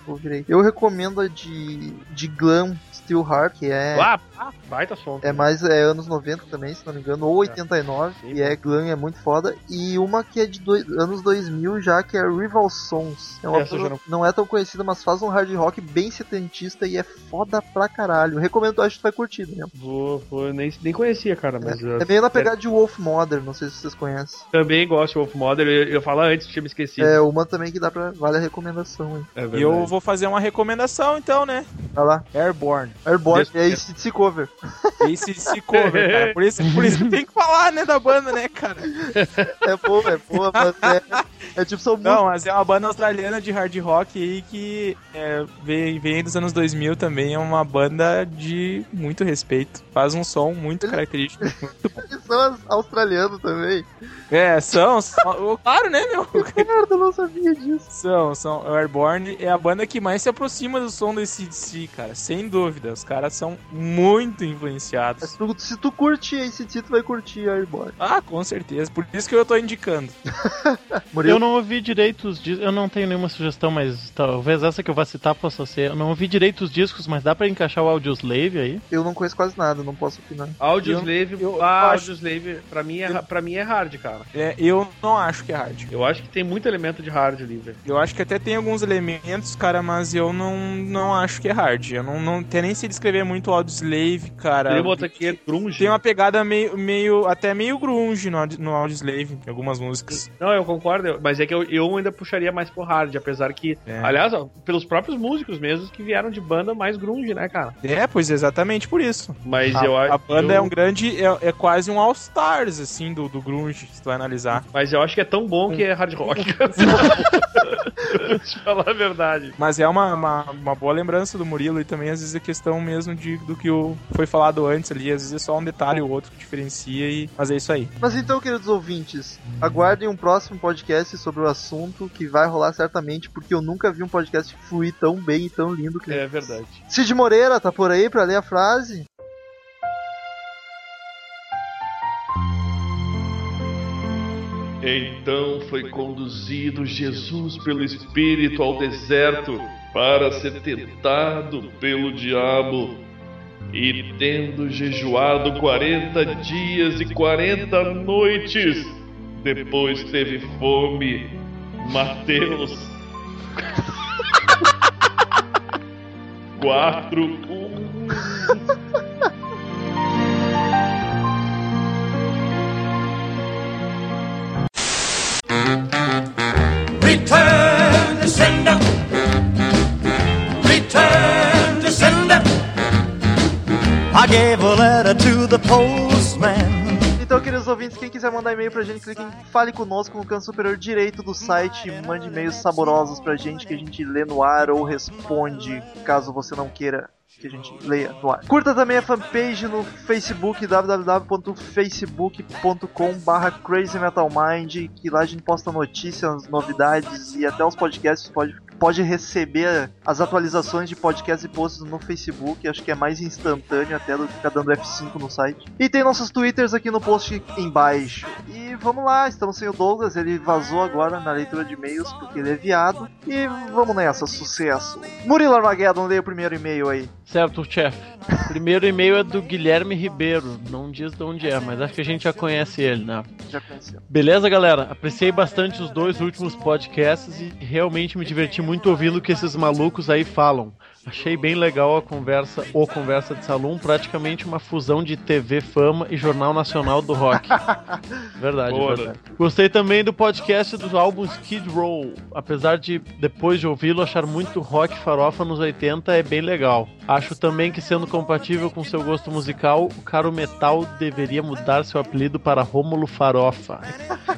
eu recomendo a de, de Glam Steel Heart, que é. Ah, ah, baita som. É mais é, anos 90 também, se não me engano, ou 89, Sim, e é glam, é muito foda. E uma que é de dois, anos 2000 já, que é Rival Sons. É uma Essa já banda- não... é tão conhecida, mas faz um hard rock bem setentista e é foda pra caralho. Recomendo, acho que tu vai curtir, né? Vou, vou, nem, nem conhecia, cara, mas eu É meio na pegada de Wolf Mother, não sei se vocês conhecem. também gosto de Wolf Mother. Eu, eu falar antes, tinha me esquecido. É uma também que dá pra. Vale a recomendação, hein? É E verdade. eu vou fazer uma recomendação então, né? Vai lá. Airborne. Airborne, Deixa- é esse cover. Esse se cover, cara. Por isso, por isso que tem que falar, né, da banda, né, cara? É boa, é boa, mas é, é tipo, são Não, mas é uma banda australiana de hard rock aí que é, vem, vem dos anos 2000 também. É uma banda de muito respeito. Faz um som muito característico. músicas são australianos também. É, são. são claro, né, meu? Merda, eu não sabia disso. São, são. O Airborne é a banda que mais se aproxima do som do ACDC, cara. Sem dúvida. Os caras são muito influenciados. Mas tu- se tu curte esse tu vai curtir Airborne. Ah, com certeza. Por isso que eu tô indicando. Murilo, Eu não ouvi direito os discos. Eu não tenho nenhuma sugestão, mas talvez essa que eu vou citar possa ser. Eu não ouvi direito os discos, mas dá pra encaixar o Audioslave aí? eu não conheço quase nada, não posso opinar. Audioslave, eu ah, acho- Audioslave, pra mim, é, pra mim é hard, cara. É, eu não acho que é hard. Eu acho que tem muito elemento de hard ali, velho. Eu acho que até tem alguns elementos, cara, mas eu não, não acho que é hard. Eu não, não tenho nem se descrever muito o Audioslave, cara. Ele botou aqui é grunge. Tem uma pegada meio, meio até meio grunge no, no Audioslave, em algumas músicas. Não, eu concordo, eu- mas é que eu, eu ainda puxaria mais pro hard, apesar que, É. aliás, ó, pelos próprios músicos mesmos que vieram de banda mais grunge, né, cara? É, pois exatamente por isso. Mas A, eu acho a banda eu- é um grande, é, é quase um All Stars, assim, do, do grunge, se tu vai analisar. Mas eu acho que é tão bom que é hard rock. Deixa eu falar a verdade. Mas é uma, uma, uma boa lembrança do Murilo e também às vezes a questão mesmo de, do que o, foi falado falado antes ali, às vezes é só um detalhe ou outro que diferencia, e... mas é isso aí. Mas então, queridos ouvintes, aguardem um próximo podcast sobre o assunto que vai rolar certamente, porque eu nunca vi um podcast fluir tão bem e tão lindo que É verdade. Cid Moreira, tá por aí pra ler a frase? Então foi conduzido Jesus pelo Espírito ao deserto para ser tentado pelo diabo. E tendo jejuado quarenta dias e quarenta noites, depois teve fome. Mateus 4, 1. Return sender. Return to sender. I gave a letter to the postman. Então, queridos ouvintes, quem quiser mandar e-mail pra gente, clique em Fale Conosco no canto superior direito do site. Mande e-mails saborosos pra gente que a gente lê no ar ou responde, caso você não queira que a gente leia no ar. Curta também a fanpage no Facebook, www.facebook.com Metal Mind, que lá a gente posta notícias, novidades e até os podcasts pode, pode receber as atualizações de podcasts e posts no Facebook, acho que é mais instantâneo até do que ficar dando F5 no site. E tem nossos twitters aqui no post embaixo. E vamos lá, estamos sem o Douglas, ele vazou agora na leitura de e-mails porque ele é viado. E vamos nessa, sucesso. Murilo Armageddon, leia o primeiro e-mail aí. Certo, chefe. Primeiro e-mail é do Guilherme Ribeiro. Não diz de onde é, mas acho que a gente já conhece ele, né? Já conheceu. Beleza, galera? Apreciei bastante os dois últimos podcasts e realmente me diverti muito ouvindo o que esses malucos aí falam. Achei bem legal a conversa, ou conversa de salão, praticamente uma fusão de TV Fama e Jornal Nacional do Rock. verdade, Boa, verdade. Gostei também do podcast dos álbuns Kid Roll. Apesar de, depois de ouvi-lo, achar muito rock farofa nos 80, é bem legal. Acho também que, sendo compatível com seu gosto musical, o Caro Metal deveria mudar seu apelido para Rômulo Farofa.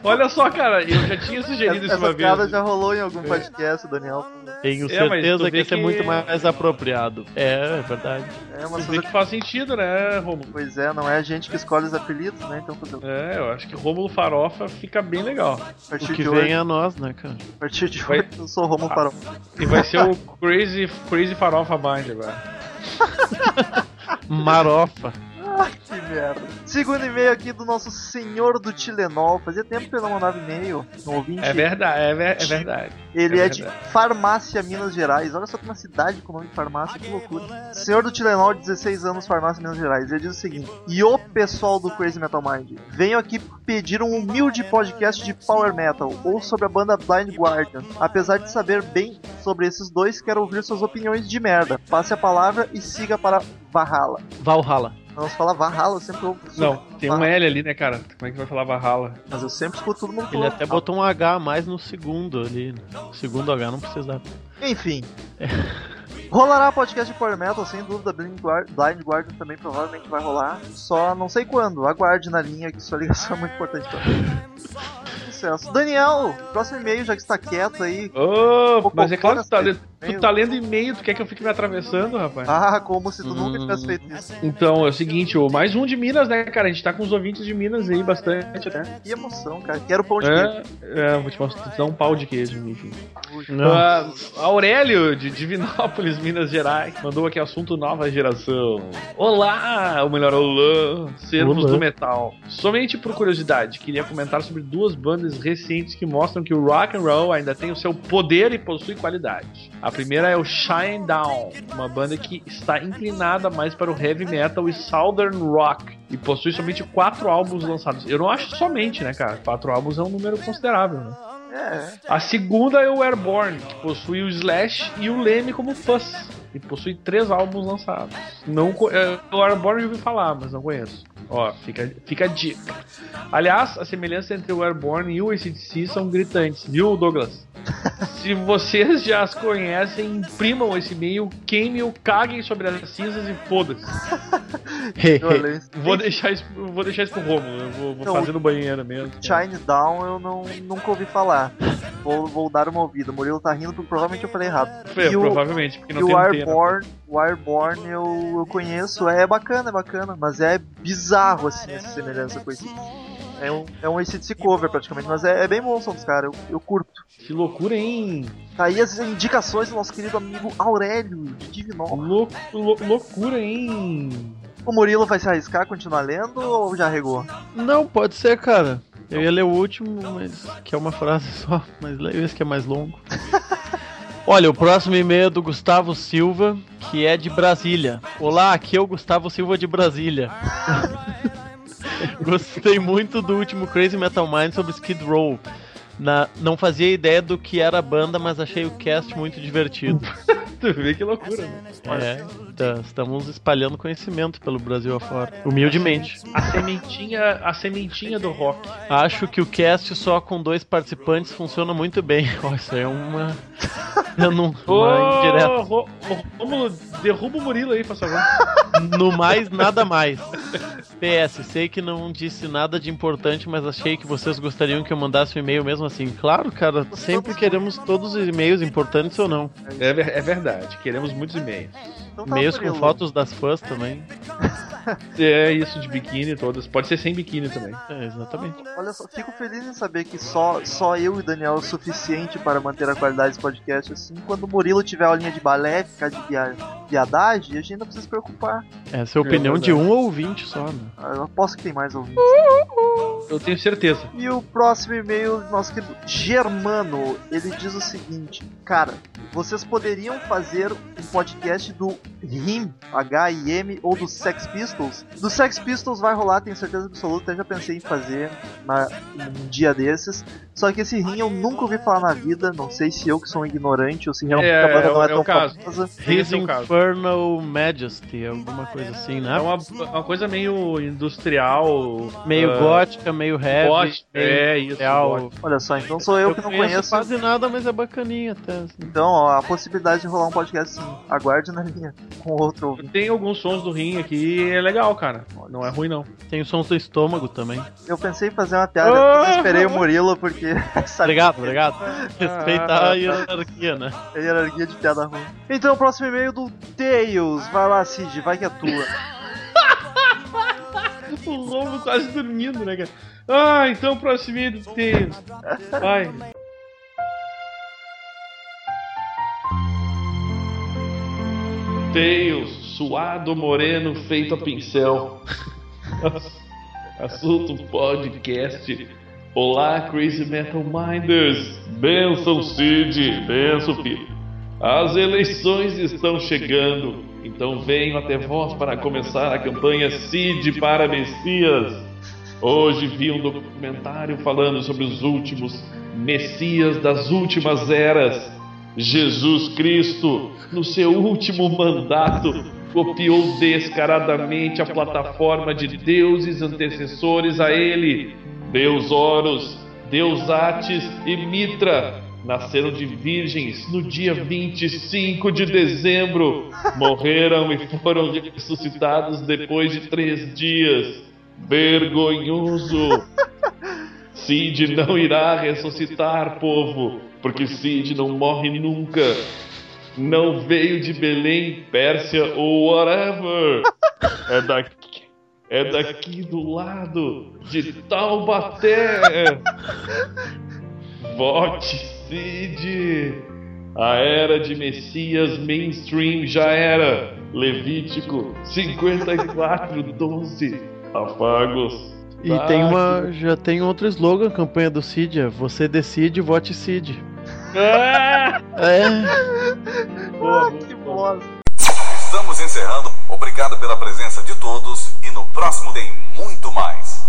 Olha só, cara, eu já tinha sugerido isso Essa uma vez. já rolou em algum podcast, Daniel. Tenho É, certeza que esse é muito mais apropriado. É, é verdade. É uma coisa... que faz sentido, né, Romulo? Pois é, não é a gente que escolhe os apelidos, né? Então, fazer o- É, eu acho que Rômulo Farofa fica bem legal. a O partir que de vem hoje, a nós, né, cara? a partir de Vai- hoje, eu sou Romulo Farol. E vai ser o Crazy, Crazy Farofa Band agora. Marofa. Segundo e-mail aqui do nosso senhor do Tilenol. Fazia tempo que ele não mandava e-mail no ouvinte. É verdade, é, ver- é verdade. Ele é é, de verdade. Farmácia, Minas Gerais. Olha só que uma cidade com nome de farmácia, que loucura. Senhor do Tilenol, 16 anos, Farmácia, Minas Gerais. Ele diz o seguinte: E o pessoal do Crazy Metal Mind, venho aqui pedir um humilde podcast de Power Metal ou sobre a banda Blind Guardian. Apesar de saber bem sobre esses dois, quero ouvir suas opiniões de merda. Passe a palavra e siga para Valhalla. Valhalla. Não se fala Valhalla, eu sempre ouvo. Não, tem um L ali, né, cara? Como é que vai falar Valhalla? Mas eu sempre escuto todo mundo Ele até botou um H a mais no segundo ali. né? O segundo H não precisava. Enfim. Rolará podcast de Power Metal, sem dúvida. Blind, Guard, Blind Guardian também provavelmente vai rolar. Só não sei quando. Aguarde na linha que sua ligação é muito importante pra mim. Sucesso. Daniel, próximo e-mail, já que está quieto aí. Ô, mas é claro que tá. Tu tá lendo e-mail, tu quer que eu fique me atravessando, rapaz? Ah, como se tu nunca Hum. tivesse feito isso. Então, é o seguinte, ô, mais um de Minas, né, cara? A gente tá com os ouvintes de Minas aí bastante, né? Que emoção, cara. Quero pão de queijo. É, é, vou te mostrar, te dar um pau de queijo, enfim. Ah, Aurélio, de Divinópolis, Minas Gerais, mandou aqui assunto nova geração. Olá, ou melhor, olá, servos do metal. Somente por curiosidade, queria comentar sobre duas bandas recentes que mostram que o rock and roll ainda tem o seu poder e possui qualidade. A primeira é o Shine Down, uma banda que está inclinada mais para o heavy metal e southern rock. E possui somente quatro álbuns lançados. Eu não acho somente, né, cara? Quatro álbuns é um número considerável, né? É, A segunda é o Airborne, que possui o Slash e o Leme como fãs. E possui três álbuns lançados. Não, é, o Airborne eu ouvi falar, mas não conheço. Ó, fica, fica a dica. Aliás, a semelhança entre o Airborne e o ACDC são gritantes, viu, Douglas? Se vocês já as conhecem, imprimam esse e-mail, queimem-o, caguem sobre as cinzas e foda-se. Vou deixar isso, vou deixar isso pro Romulo, eu vou, vou Então, fazer no banheiro mesmo. Chine Down eu não, nunca ouvi falar. Vou, vou dar uma ouvida. O Murilo tá rindo porque provavelmente eu falei errado. Foi, e o- provavelmente, porque não tem o antena. Airborne, o Airborne eu, eu conheço, é bacana, é bacana, mas é bizarro assim essa semelhança com esse. É um, é um ACDC cover praticamente, mas é, é bem bom o som dos caras, eu, eu curto. Que loucura, hein? Tá aí as indicações do nosso querido amigo Aurélio de Divinol. Lou- lou- loucura, hein? O Murilo vai se arriscar, continuar lendo ou já regou? Não, pode ser, cara. Eu ia ler o último, mas que é uma frase só, mas leio esse que é mais longo. Olha, o próximo e-mail é do Gustavo Silva, que é de Brasília. Olá, aqui é o Gustavo Silva de Brasília. Gostei muito do último Crazy Metal Mind sobre Skid Row. Na- não fazia ideia do que era a banda, mas achei o cast muito divertido. Tu vê que loucura, né? É, tá- estamos espalhando conhecimento pelo Brasil afora. Humildemente. A sementinha, a sementinha do rock. Acho que o cast só com dois participantes funciona muito bem. Ó, isso aí é uma. Eu não. Uma indireta. Ô, ô, Rômulo, derruba o Murilo aí, por favor. No mais, nada mais. PS, sei que não disse nada de importante, mas achei que vocês gostariam que eu mandasse um e-mail mesmo assim. Claro, cara, sempre queremos todos os e-mails, importantes ou não. É, é verdade, queremos muitos e-mails. Então tá, E-mails com fotos das fãs também. É isso de biquíni todas. Pode ser sem biquíni também. É, exatamente. Olha só, fico feliz em saber que só, só eu e o Daniel é o suficiente para manter a qualidade desse podcast assim. Quando o Murilo tiver aulinha de balé, ficar de via, viadagem, a gente não precisa se preocupar. Essa é a opinião de um ouvinte só, né? Ah, Eu aposto que tem mais ouvintes. Eu tenho certeza. E o próximo e-mail do nosso querido Germano, ele diz o seguinte: Cara, vocês poderiam fazer um podcast do RIM, H-I-M, ou do Sex Pistols? Do Sex Pistols vai rolar, tenho certeza absoluta, até já pensei em fazer na, um dia desses. Só que esse RIM eu nunca ouvi falar na vida, não sei se eu que sou um ignorante ou se realmente É, a banda é o- não é, é tão caso. famosa. His é caso. Infernal Majesty, alguma coisa assim, né? É uma, uma coisa meio industrial. Meio ah, gótica, meio heavy. gótica, meio é, isso. Olha só, então sou eu, que não conheço. quase nada, mas é bacaninha até. assim. Então, ó, a possibilidade de rolar um podcast sim. Aguarde na linha com outro ouvinte. Tem alguns sons do rim aqui e é legal, cara. Não é ruim, não. Tem os sons do estômago também. Eu pensei em fazer uma piada, Ah! mas esperei o Murilo porque sabia Obrigado, obrigado. Respeitar a hierarquia, né? a hierarquia de piada ruim. Então, o próximo e-mail do Tails. Vai lá, Cid, vai que é tua. O Romulo quase dormindo, né, cara? Ah, então próximo e-mail do Tails. Vai. Tails, suado, moreno, feito a pincel. Assunto podcast. Olá, Crazy Metal Minders. Benção, Cid. Benção, filho. As eleições estão chegando, então venho até vós para começar a campanha Cid para Messias. Hoje vi um documentário falando sobre os últimos Messias das últimas eras. Jesus Cristo, no seu último mandato, copiou descaradamente a plataforma de deuses antecessores a ele. Deus Horus, Deus Atis e Mitra nasceram de virgens no dia 25 de dezembro. Morreram e foram ressuscitados depois de três dias. Vergonhoso! Cid não irá ressuscitar, povo, porque Cid não morre nunca. Não veio de Belém, Pérsia ou whatever. É daqui, é daqui do lado de Taubaté. Vote Cid. A era de Messias mainstream já era. Levítico 54, 12. Afagos. E tem uma. Já tem outro slogan, campanha do Cid, é Você decide, vote Cid. Ah! É. Boa, boa, que bosta. Estamos encerrando. Obrigado pela presença de todos e no próximo tem muito mais.